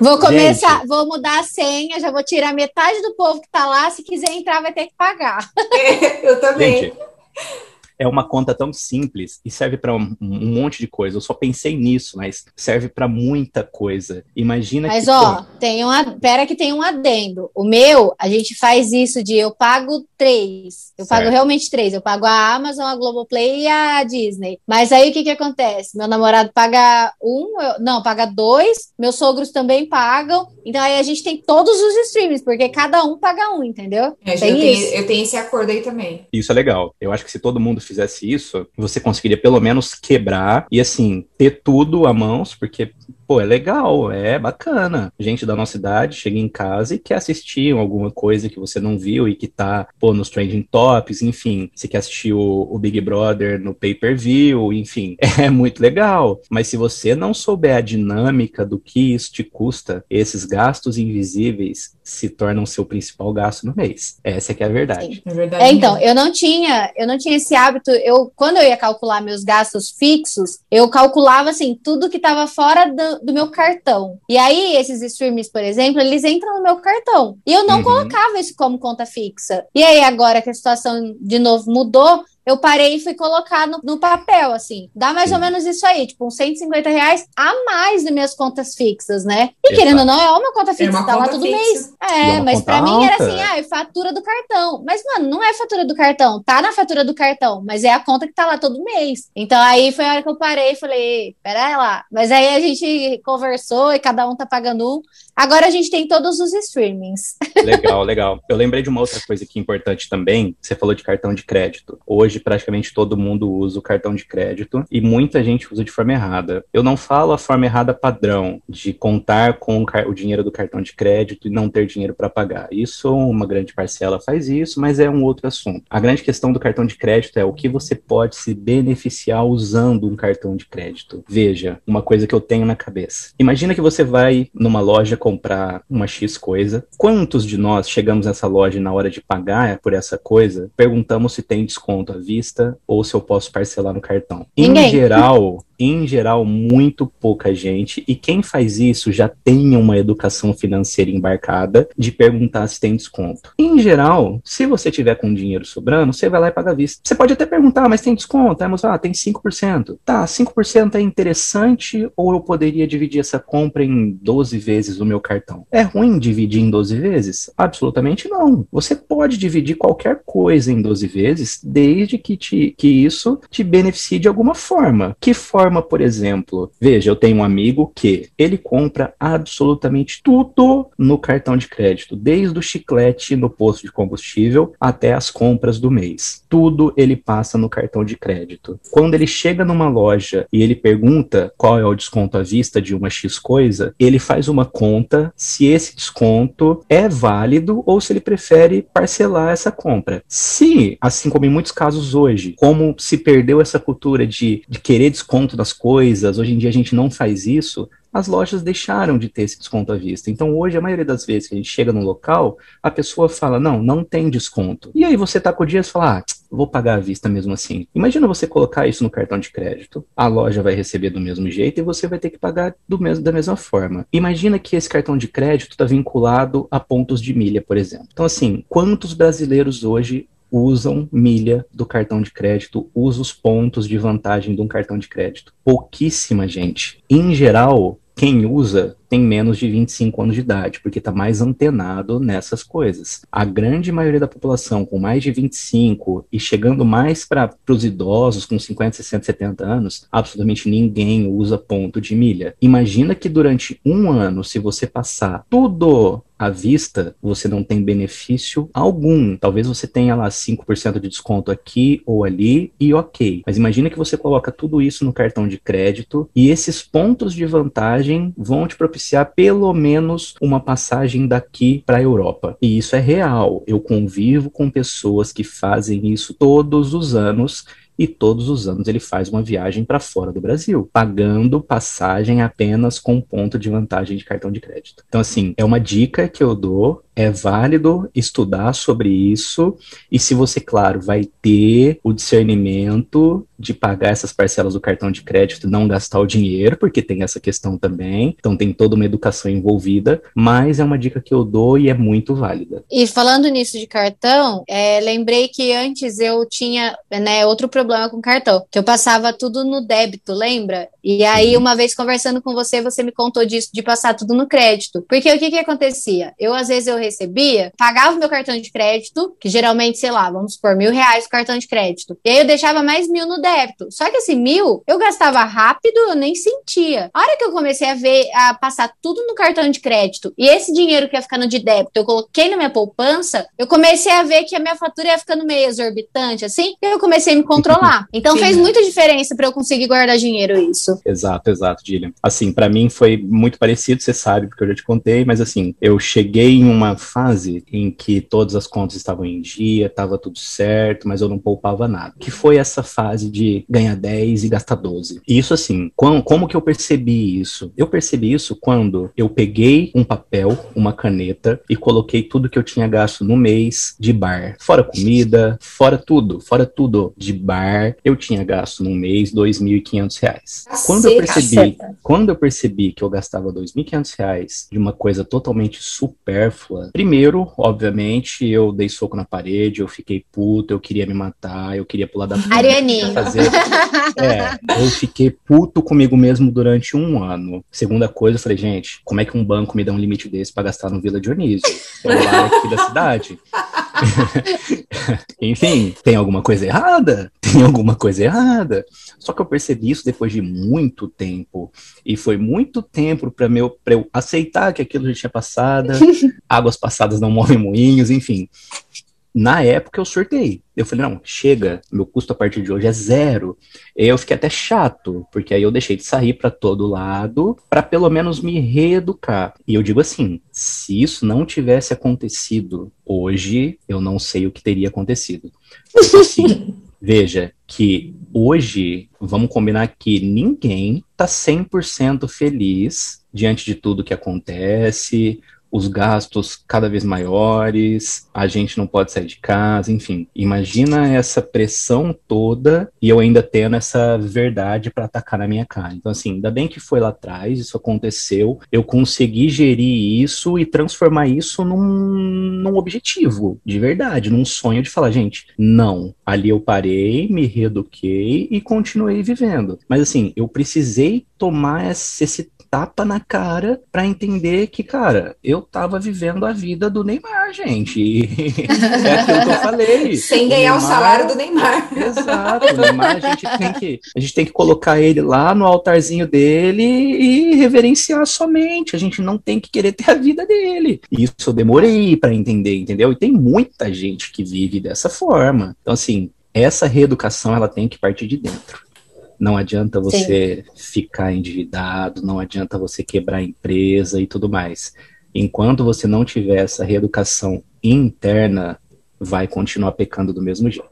Vou começar, vou mudar a senha, já vou tirar metade do povo que tá lá. Se quiser entrar, vai ter que pagar. eu também. Gente, é uma conta tão simples e serve para um, um monte de coisa. Eu só pensei nisso, mas serve para muita coisa. Imagina Mas que ó, tem um, ad- pera que tem um adendo. O meu, a gente faz isso de eu pago três. Eu pago Certo. realmente três. Eu pago a Amazon, a Globoplay e a Disney. Mas aí o que que acontece? Meu namorado paga um, eu- não, paga dois. Meus sogros também pagam. Então aí a gente tem todos os streams, porque cada um paga um, entendeu? É, eu, tem tenho, isso. eu tenho esse acordo aí também. Isso é legal. Eu acho que se todo mundo fizesse isso, você conseguiria pelo menos quebrar e assim, ter tudo a mãos, porque, pô, é legal, é bacana. Gente da nossa idade chega em casa e quer assistir alguma coisa que você não viu e que tá, pô, nos trending tops, enfim. Você quer assistir o, o Big Brother no pay-per-view, enfim. *laughs* É muito legal. Mas se você não souber a dinâmica do que isso te custa, esses gastos invisíveis se tornam seu principal gasto no mês. Essa é que é a verdade. É verdade. É, então, eu não tinha, eu não tinha esse hábito. Eu, quando eu ia calcular meus gastos fixos, eu calculava assim tudo que estava fora do, do meu cartão. E aí esses streams, por exemplo, eles entram no meu cartão. E eu não Uhum. colocava isso como conta fixa. E aí agora que a situação de novo mudou, eu parei e fui colocar no, no papel, assim. Dá mais Sim. ou menos isso aí, tipo, uns 150 reais a mais das minhas contas fixas, né? E Exato. querendo ou não, é uma conta fixa, uma tá lá todo fixa. mês. É É, mas pra mim era alta. assim, ah, é fatura do cartão. Mas, mano, não é fatura do cartão. Tá na fatura do cartão, mas é a conta que tá lá todo mês. Então aí foi a hora que eu parei e falei, pera lá. Mas aí a gente conversou e cada um tá pagando um. Agora a gente tem todos os streamings. *laughs* Legal, legal. Eu lembrei de uma outra coisa que é importante também. Você falou de cartão de crédito. Hoje, praticamente todo mundo usa o cartão de crédito e muita gente usa de forma errada. Eu não falo a forma errada padrão de contar com o dinheiro do cartão de crédito e não ter dinheiro para pagar. Isso, uma grande parcela faz isso, mas é um outro assunto. A grande questão do cartão de crédito é o que você pode se beneficiar usando um cartão de crédito. Veja, uma coisa que eu tenho na cabeça. Imagina que você vai numa loja comprar uma X coisa. Quantos de nós chegamos nessa loja e na hora de pagar por essa coisa, perguntamos se tem desconto à vista ou se eu posso parcelar no cartão? Ninguém. Em *laughs* geral, em geral, muito pouca gente, e quem faz isso já tem uma educação financeira embarcada de perguntar se tem desconto. Em geral, se você tiver com dinheiro sobrando, você vai lá e paga à vista. Você pode até perguntar, "Ah, mas tem desconto? Aí você, ah, tem 5%. Tá, 5% é interessante ou eu poderia dividir essa compra em 12 vezes no meu cartão? É ruim dividir em 12 vezes? Absolutamente não. Você pode dividir qualquer coisa em 12 vezes, desde que, te, que isso te beneficie de alguma forma. Que forma, por exemplo? Veja, eu tenho um amigo que ele compra absolutamente tudo no cartão de crédito, desde o chiclete no posto de combustível até as compras do mês. Tudo ele passa no cartão de crédito. Quando ele chega numa loja e ele pergunta qual é o desconto à vista de uma X coisa, ele faz uma conta se esse desconto é válido ou se ele prefere parcelar essa compra. Se, assim como em muitos casos hoje, como se perdeu essa cultura de, de querer desconto das coisas, hoje em dia a gente não faz isso, as lojas deixaram de ter esse desconto à vista. Então, hoje, a maioria das vezes que a gente chega no local, a pessoa fala: não, não tem desconto. E aí você tá com o dia e fala: ah, vou pagar à vista mesmo assim. Imagina você colocar isso no cartão de crédito. A loja vai receber do mesmo jeito e você vai ter que pagar do mesmo, da mesma forma. Imagina que esse cartão de crédito está vinculado a pontos de milha, por exemplo. Então, assim, quantos brasileiros hoje usam milha do cartão de crédito, usam os pontos de vantagem de um cartão de crédito. Pouquíssima gente. Em geral, quem usa tem menos de 25 anos de idade, porque está mais antenado nessas coisas. A grande maioria da população com mais de 25 e chegando mais para os idosos com 50, 60, 70 anos, absolutamente ninguém usa ponto de milha. Imagina que durante um ano, se você passar tudo à vista, você não tem benefício algum. Talvez você tenha lá 5% de desconto aqui ou ali e ok. Mas imagina que você coloca tudo isso no cartão de crédito e esses pontos de vantagem vão te propiciar propiciar pelo menos uma passagem daqui para a Europa. E isso é real. Eu convivo com pessoas que fazem isso todos os anos e todos os anos ele faz uma viagem para fora do Brasil, pagando passagem apenas com ponto de vantagem de cartão de crédito. Então, assim, é uma dica que eu dou é válido estudar sobre isso e se você, claro, vai ter o discernimento de pagar essas parcelas do cartão de crédito, não gastar o dinheiro, porque tem essa questão também. Então tem toda uma educação envolvida, mas é uma dica que eu dou e é muito válida. E falando nisso de cartão, é, lembrei que antes eu tinha né, outro problema com cartão, que eu passava tudo no débito, lembra? E aí, uma vez conversando com você, você me contou disso, de passar tudo no crédito. Porque o que que acontecia? Eu, às vezes, eu recebia, pagava o meu cartão de crédito, que geralmente, sei lá, vamos supor, mil reais o cartão de crédito. E aí eu deixava mais mil no débito. Só que esse mil eu gastava rápido, eu nem sentia. A hora que eu comecei a ver, a passar tudo no cartão de crédito e esse dinheiro que ia ficando de débito, eu coloquei na minha poupança, eu comecei a ver que a minha fatura ia ficando meio exorbitante, assim, e eu comecei a me controlar. Então Sim. fez muita diferença para eu conseguir guardar dinheiro isso. Exato, exato, Dillian. Assim, para mim foi muito parecido, você sabe, porque eu já te contei, mas assim, eu cheguei em uma fase em que todas as contas estavam em dia, estava tudo certo, mas eu não poupava nada. Que foi essa fase de ganhar 10 e gastar 12. E isso assim, como, como que eu percebi isso? Eu percebi isso quando eu peguei um papel, uma caneta e coloquei tudo que eu tinha gasto no mês de bar. Fora comida, fora tudo, fora tudo de bar, eu tinha gasto no mês R$ 2.500. Quando eu percebi, quando eu percebi que eu gastava R$ 2.500 de uma coisa totalmente supérflua, Primeiro, obviamente, eu dei soco na parede, eu fiquei puto, eu queria me matar, eu queria pular da. Arianinho. Fazer... é, eu fiquei puto comigo mesmo durante um ano. Segunda coisa, eu falei, gente, como é que um banco me dá um limite desse para gastar no Vila Dionísio? Eu lá aqui da cidade. *laughs* Enfim, tem alguma coisa errada? Tem alguma coisa errada. Só que eu percebi isso depois de muito tempo. E foi muito tempo para eu aceitar que aquilo já tinha passado. *laughs* Águas passadas não movem moinhos, enfim. Na época eu sorteei. Eu falei, não, chega, meu custo a partir de hoje é zero. Eu fiquei até chato, porque aí eu deixei de sair para todo lado para pelo menos me reeducar. E eu digo assim, se isso não tivesse acontecido hoje, eu não sei o que teria acontecido. Assim, *laughs* veja que hoje, vamos combinar que ninguém tá 100% feliz diante de tudo que acontece, os gastos cada vez maiores, a gente não pode sair de casa, enfim. Imagina essa pressão toda e eu ainda tendo essa verdade para atacar na minha cara. Então, assim, ainda bem que foi lá atrás, isso aconteceu, eu consegui gerir isso e transformar isso num, num objetivo, de verdade, num sonho de falar, gente, não. Ali eu parei, me reeduquei e continuei vivendo. Mas, assim, eu precisei tomar esse tapa na cara para entender que, cara, eu tava vivendo a vida do Neymar, gente. E *laughs* é aquilo que eu falei. Sem o ganhar Neymar, o salário do Neymar. Exato. O Neymar, a gente, tem que, a gente tem que colocar ele lá no altarzinho dele e reverenciar somente. A gente não tem que querer ter a vida dele. Isso eu demorei para entender, entendeu? E tem muita gente que vive dessa forma. Então, assim, essa reeducação ela tem que partir de dentro. Não adianta você Sim. ficar endividado, não adianta você quebrar a empresa e tudo mais. Enquanto você não tiver essa reeducação interna, vai continuar pecando do mesmo jeito.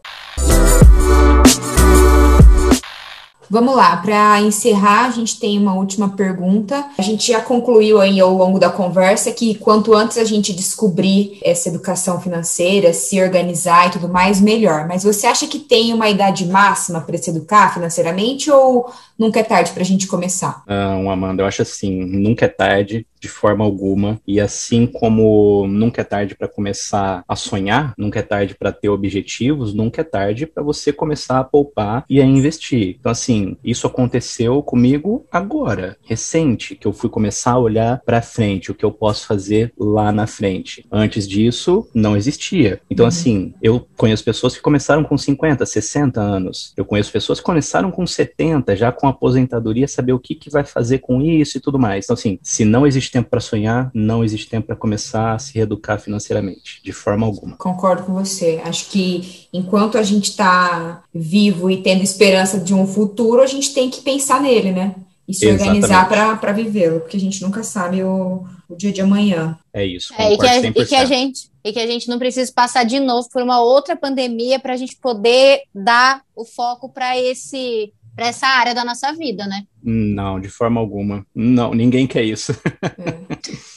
Vamos lá, para encerrar, a gente tem uma última pergunta. A gente já concluiu aí ao longo da conversa que quanto antes a gente descobrir essa educação financeira, se organizar e tudo mais, melhor. Mas você acha que tem uma idade máxima para se educar financeiramente ou nunca é tarde para a gente começar? Não, Amanda, eu acho assim, nunca é tarde de forma alguma. E assim como nunca é tarde para começar a sonhar, nunca é tarde para ter objetivos, nunca é tarde para você começar a poupar e a investir. Então, assim, isso aconteceu comigo agora, recente, que eu fui começar a olhar para frente, o que eu posso fazer lá na frente. Antes disso, não existia. Então, uhum. assim, eu conheço pessoas que começaram com 50, 60 anos. Eu conheço pessoas que começaram com 70, já com aposentadoria, saber o que, que vai fazer com isso e tudo mais. Então, assim, se não existe tempo para sonhar, não existe tempo para começar a se reeducar financeiramente, de forma alguma. Concordo com você. Acho que enquanto a gente está vivo e tendo esperança de um futuro, a gente tem que pensar nele, né? E se Exatamente. organizar para vivê-lo, porque a gente nunca sabe o, o dia de amanhã. É isso. É, e, que a, e, que a, gente e que a gente não precisa passar de novo por uma outra pandemia para a gente poder dar o foco para esse para essa área da nossa vida, né? Não, de forma alguma. Não, ninguém quer isso. É. *laughs*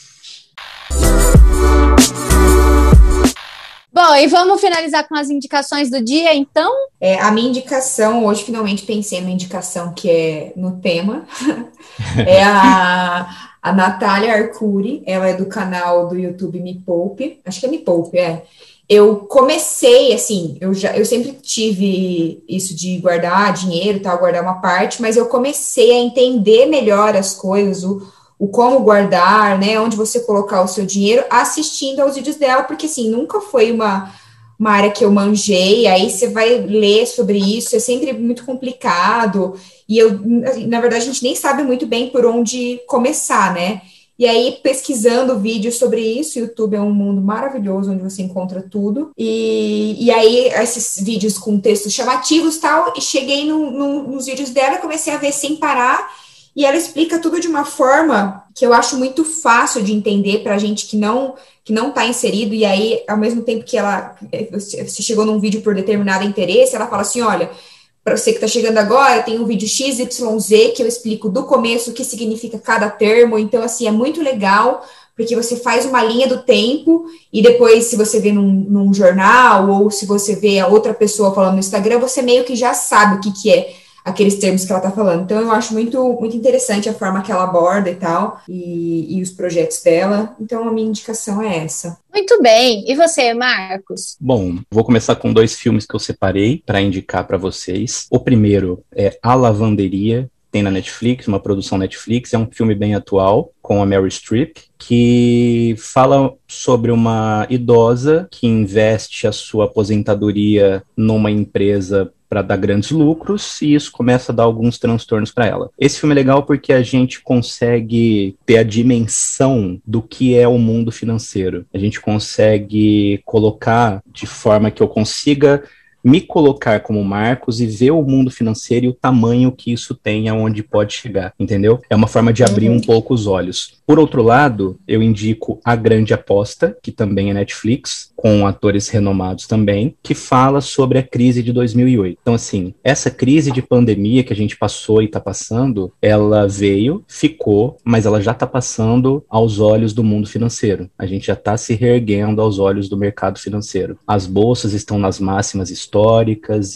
Bom, e vamos finalizar com as indicações do dia, então? É, a minha indicação, hoje finalmente pensei numa indicação que é no tema, *laughs* é a, a Natália Arcuri, ela é do canal do YouTube Me Poupe, acho que é Me Poupe, é eu comecei assim, eu já eu sempre tive isso de guardar dinheiro, tal, guardar uma parte, mas eu comecei a entender melhor as coisas, o, o como guardar, né, onde você colocar o seu dinheiro, assistindo aos vídeos dela, porque assim, nunca foi uma uma área que eu manjei, aí você vai ler sobre isso, é sempre muito complicado, e eu, na verdade, a gente nem sabe muito bem por onde começar, né? E aí, pesquisando vídeos sobre isso, YouTube é um mundo maravilhoso onde você encontra tudo. E, e aí, esses vídeos com textos chamativos tal, e cheguei no, no, nos vídeos dela, comecei a ver sem parar. E ela explica tudo de uma forma que eu acho muito fácil de entender para gente que não que não está inserido. E aí, ao mesmo tempo que ela você chegou num vídeo por determinado interesse, ela fala assim: olha, para você que está chegando agora, tem um vídeo XYZ que eu explico do começo o que significa cada termo. Então, assim, é muito legal, porque você faz uma linha do tempo e depois, se você vê num, num jornal ou se você vê a outra pessoa falando no Instagram, você meio que já sabe o que, que é aqueles termos que ela está falando. Então, eu acho muito, muito interessante a forma que ela aborda e tal, e, e os projetos dela. Então, a minha indicação é essa. Muito bem. E você, Marcos? Bom, vou começar com dois filmes que eu separei para indicar para vocês. O primeiro é A Lavanderia, tem na Netflix, uma produção Netflix, é um filme bem atual, com a Mary Streep, que fala sobre uma idosa que investe a sua aposentadoria numa empresa para dar grandes lucros e isso começa a dar alguns transtornos para ela. Esse filme é legal porque a gente consegue ter a dimensão do que é o mundo financeiro. A gente consegue colocar de forma que eu consiga me colocar como Marcos e ver o mundo financeiro e o tamanho que isso tem, aonde pode chegar, entendeu? É uma forma de abrir uhum. um pouco os olhos. Por outro lado, eu indico A Grande Aposta, que também é Netflix, com atores renomados também, que fala sobre a crise de 2008. Então, assim, essa crise de pandemia que a gente passou e está passando, ela veio, ficou, mas ela já está passando aos olhos do mundo financeiro. A gente já está se reerguendo aos olhos do mercado financeiro. As bolsas estão nas máximas históricas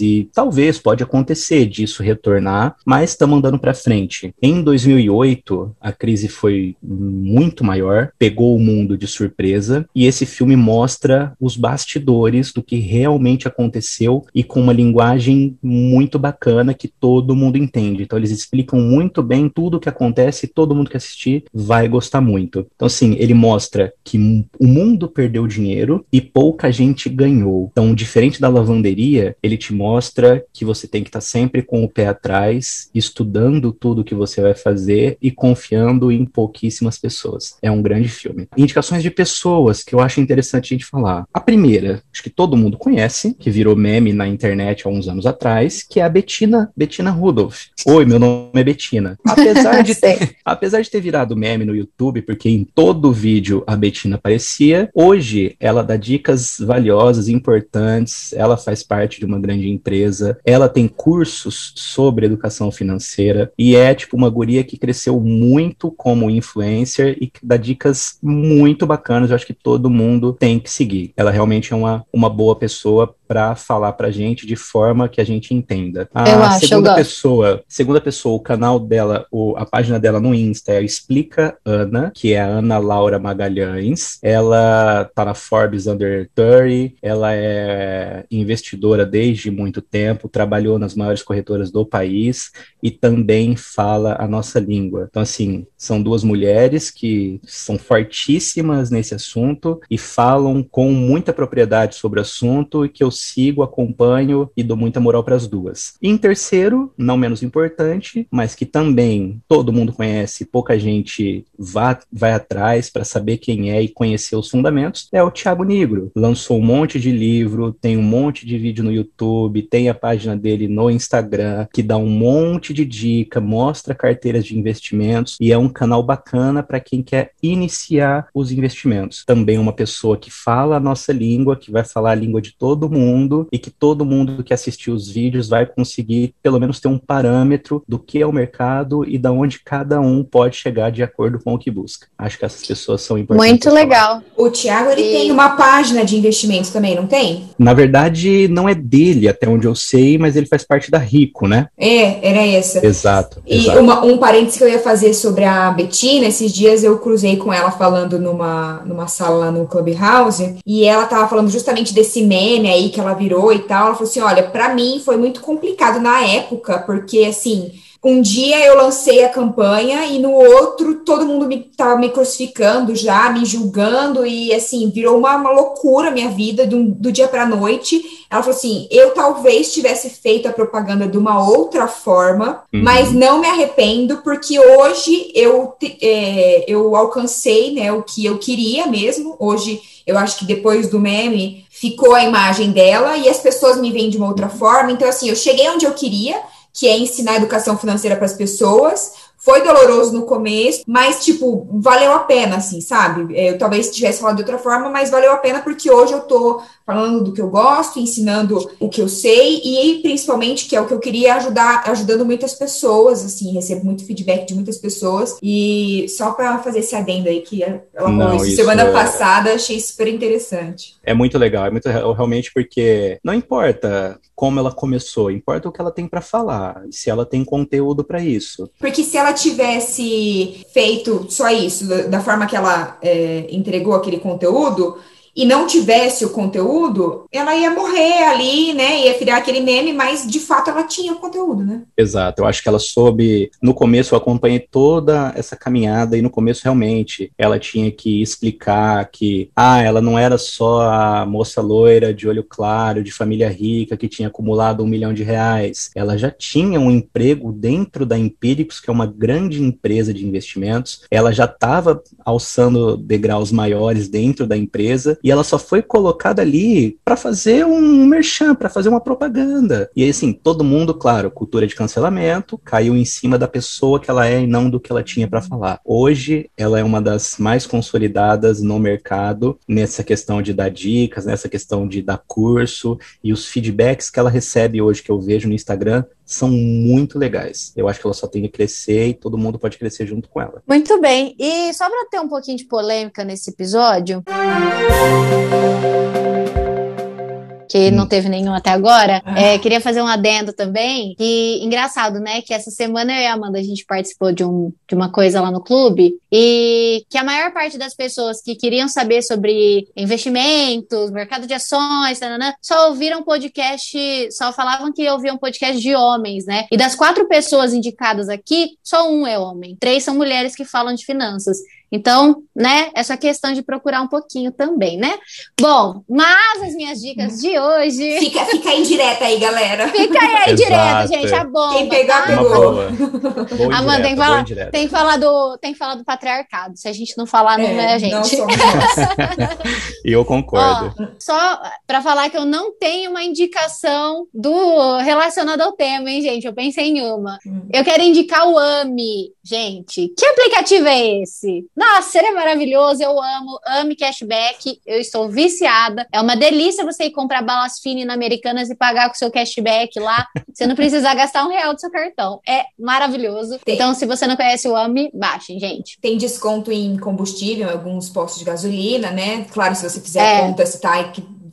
e talvez pode acontecer disso retornar, mas estamos andando para frente. Em 2008, a crise foi muito maior, pegou o mundo de surpresa e esse filme mostra os bastidores do que realmente aconteceu e com uma linguagem muito bacana que todo mundo entende. Então eles explicam muito bem tudo o que acontece e todo mundo que assistir vai gostar muito. Então assim, ele mostra que o mundo perdeu dinheiro e pouca gente ganhou. Então, diferente da lavanderia ele te mostra que você tem que estar tá sempre com o pé atrás, estudando tudo que você vai fazer e confiando em pouquíssimas pessoas. É um grande filme. Indicações de pessoas que eu acho interessante a gente falar. A primeira, acho que todo mundo conhece, que virou meme na internet há uns anos atrás, que é a Bettina, Bettina Rudolph. Oi, meu nome é Bettina. Apesar de *laughs* ter, apesar de ter virado meme no YouTube, porque em todo vídeo a Bettina aparecia, hoje ela dá dicas valiosas, importantes, ela faz parte parte de uma grande empresa. Ela tem cursos sobre educação financeira e é tipo uma guria que cresceu muito como influencer e dá dicas muito bacanas. Eu acho que todo mundo tem que seguir. Ela realmente é uma, uma boa pessoa para falar pra gente de forma que a gente entenda. A Eu acho, segunda eu pessoa, segunda pessoa, o canal dela, o, a página dela no Insta é Explica Ana, que é a Ana Laura Magalhães. Ela tá na Forbes Under 30, ela é investidora desde muito tempo, trabalhou nas maiores corretoras do país e também fala a nossa língua. Então, assim, são duas mulheres que são fortíssimas nesse assunto e falam com muita propriedade sobre o assunto e que eu sigo, acompanho e dou muita moral para as duas. E em terceiro, não menos importante, mas que também todo mundo conhece, pouca gente vá, vai atrás para saber quem é e conhecer os fundamentos, é o Thiago Negro. Lançou um monte de livro, tem um monte de vídeo no YouTube, tem a página dele no Instagram, que dá um monte de dica, mostra carteiras de investimentos e é um canal bacana para quem quer iniciar os investimentos. Também uma pessoa que fala a nossa língua, que vai falar a língua de todo mundo e que todo mundo que assistir os vídeos vai conseguir pelo menos ter um parâmetro do que é o mercado e da onde cada um pode chegar de acordo com o que busca. Acho que essas pessoas são importantes. Muito legal. O Thiago, ele E- tem uma página de investimentos também, não tem? Na verdade, não é dele, até onde eu sei, mas ele faz parte da Rico, né? É, era essa. Exato. E exato. uma, um parênteses que eu ia fazer sobre a Betina, esses dias eu cruzei com ela falando numa, numa sala lá no Clubhouse, e ela tava falando justamente desse meme aí que ela virou e tal. Ela falou assim: olha, pra mim foi muito complicado na época, porque assim. Um dia eu lancei a campanha e no outro todo mundo me tava me crucificando já, me julgando e assim, virou uma, uma loucura a minha vida do, do dia para noite. Ela falou assim: eu talvez tivesse feito a propaganda de uma outra forma, Uhum. mas não me arrependo, porque hoje eu, é, eu alcancei né, o que eu queria mesmo. Hoje eu acho que depois do meme ficou a imagem dela e as pessoas me veem de uma outra forma. Então, assim, eu cheguei onde eu queria, que é ensinar educação financeira para as pessoas. Foi doloroso no começo, mas, tipo, valeu a pena, assim, sabe? É, Eu talvez tivesse falado de outra forma, mas valeu a pena porque hoje eu tô falando do que eu gosto, ensinando o que eu sei e, principalmente, que é o que eu queria ajudar, ajudando muitas pessoas, assim, recebo muito feedback de muitas pessoas. E só para fazer esse adendo aí, que ela falou isso isso semana é- passada, achei super interessante. É muito legal, é muito real- realmente porque não importa como ela começou, importa o que ela tem para falar, se ela tem conteúdo para isso. Porque se ela tivesse feito só isso, da, da forma que ela é, entregou aquele conteúdo, e não tivesse o conteúdo, ela ia morrer ali, né? Ia virar aquele meme, mas de fato ela tinha o conteúdo, né? Exato, eu acho que ela soube. No começo eu acompanhei toda essa caminhada, e no começo realmente ela tinha que explicar que, ah, ela não era só a moça loira de olho claro, de família rica, que tinha acumulado um milhão de reais. Ela já tinha um emprego dentro da Empíricos, que é uma grande empresa de investimentos. Ela já estava alçando degraus maiores dentro da empresa e ela só foi colocada ali para fazer um merchan, para fazer uma propaganda. E aí, assim, todo mundo, claro, cultura de cancelamento, caiu em cima da pessoa que ela é e não do que ela tinha para falar. Hoje, ela é uma das mais consolidadas no mercado nessa questão de dar dicas, nessa questão de dar curso e os feedbacks que ela recebe hoje que eu vejo no Instagram são muito legais. Eu acho que ela só tem que crescer e todo mundo pode crescer junto com ela. Muito bem. E só para ter um pouquinho de polêmica nesse episódio, que não teve nenhum até agora, é, queria fazer um adendo também. Que engraçado, né? Que essa semana eu e a Amanda a gente participou de, um, de uma coisa lá no clube e que a maior parte das pessoas que queriam saber sobre investimentos, mercado de ações, tananã, só ouviram podcast, só falavam que ouviam podcast de homens, né? E das quatro pessoas indicadas aqui, só um é homem. Três são mulheres que falam de finanças. Então, né, essa questão de procurar um pouquinho também, né? Bom, mas as minhas dicas de hoje. Fica, fica aí direta aí, galera. Fica aí, aí direto, gente, a bomba. Quem pegar, tá? Pegou. boa. Amanda, tem que falar-. Tem que falar do, tem que falar do patriarcado. Se a gente não falar, não é, a gente. Não somos. *laughs* E eu concordo. Ó, só pra falar que eu não tenho uma indicação do relacionada ao tema, hein, gente? Eu pensei em uma. Hum. Eu quero indicar o AMI, gente. Que aplicativo é esse? Nossa, ele é maravilhoso, eu amo, ame cashback, eu estou viciada. É uma delícia você ir comprar balas fine na Americanas e pagar com seu cashback lá. Você não precisa gastar um real do seu cartão. É maravilhoso. Tem. Então, se você não conhece o AMI, baixem, gente. Tem desconto em combustível em alguns postos de gasolina, né? Claro, se você fizer é. conta, se tá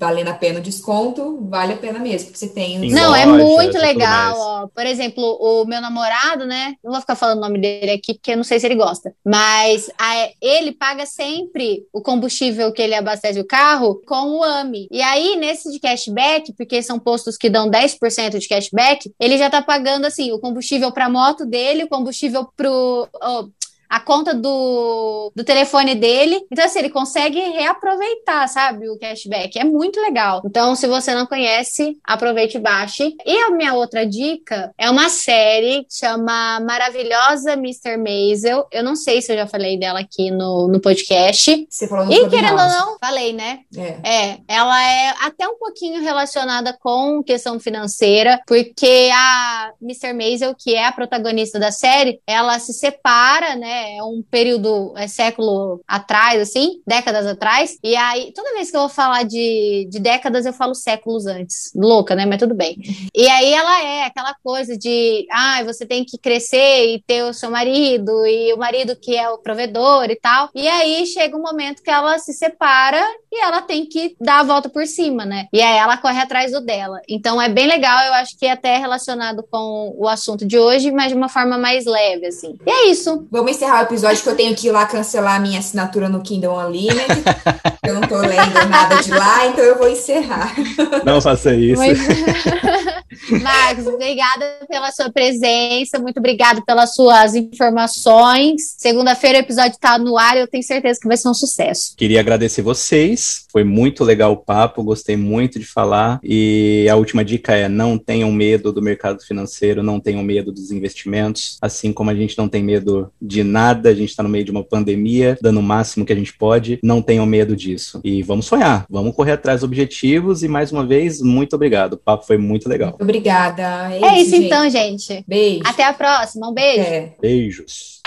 valendo a pena o desconto, vale a pena mesmo, porque você tem... Não, é muito legal, ó. Por exemplo, o meu namorado, né, não vou ficar falando o nome dele aqui, porque eu não sei se ele gosta, mas a, ele paga sempre o combustível que ele abastece o carro com o AMI. E aí, nesse de cashback, porque são postos que dão 10% de cashback, ele já tá pagando, assim, o combustível pra moto dele, o combustível pro... Oh, a conta do, do telefone dele. Então, assim, ele consegue reaproveitar, sabe, o cashback. É muito legal. Então, se você não conhece, aproveite e baixe. E a minha outra dica é uma série que chama Maravilhosa Mr. Maisel. Eu não sei se eu já falei dela aqui no, no podcast. Você falou no E querendo ou não, falei, né? É. é. Ela é até um pouquinho relacionada com questão financeira, porque a Mr. Maisel, que é a protagonista da série, ela se separa, né? É um período, é século atrás, assim, décadas atrás. E aí, toda vez que eu vou falar de, de décadas, eu falo séculos antes. Louca, né? Mas tudo bem. E aí ela é aquela coisa de, ah, você tem que crescer e ter o seu marido, e o marido que é o provedor e tal. E aí chega um momento que ela se separa e ela tem que dar a volta por cima, né? E aí ela corre atrás do dela. Então é bem legal, eu acho que é até relacionado com o assunto de hoje, mas de uma forma mais leve, assim. E é isso. Vamos encerrar encerrar o episódio que eu tenho que ir lá cancelar a minha assinatura no Kindle Unlimited. *laughs* eu não tô lendo nada de lá, então eu vou encerrar. Não faça isso. *laughs* Marcos, obrigada pela sua presença, muito obrigada pelas suas informações. Segunda-feira o episódio está no ar e eu tenho certeza que vai ser um sucesso. Queria agradecer vocês, foi muito legal o papo, gostei muito de falar. E a última dica é: não tenham medo do mercado financeiro, não tenham medo dos investimentos, assim como a gente não tem medo de nada, a gente está no meio de uma pandemia, dando o máximo que a gente pode, não tenham medo disso. E vamos sonhar, vamos correr atrás dos objetivos. E mais uma vez, muito obrigado. O papo foi muito legal. Obrigada. É, é isso, então, gente. Beijo. Até a próxima. Um beijo. É. Beijos.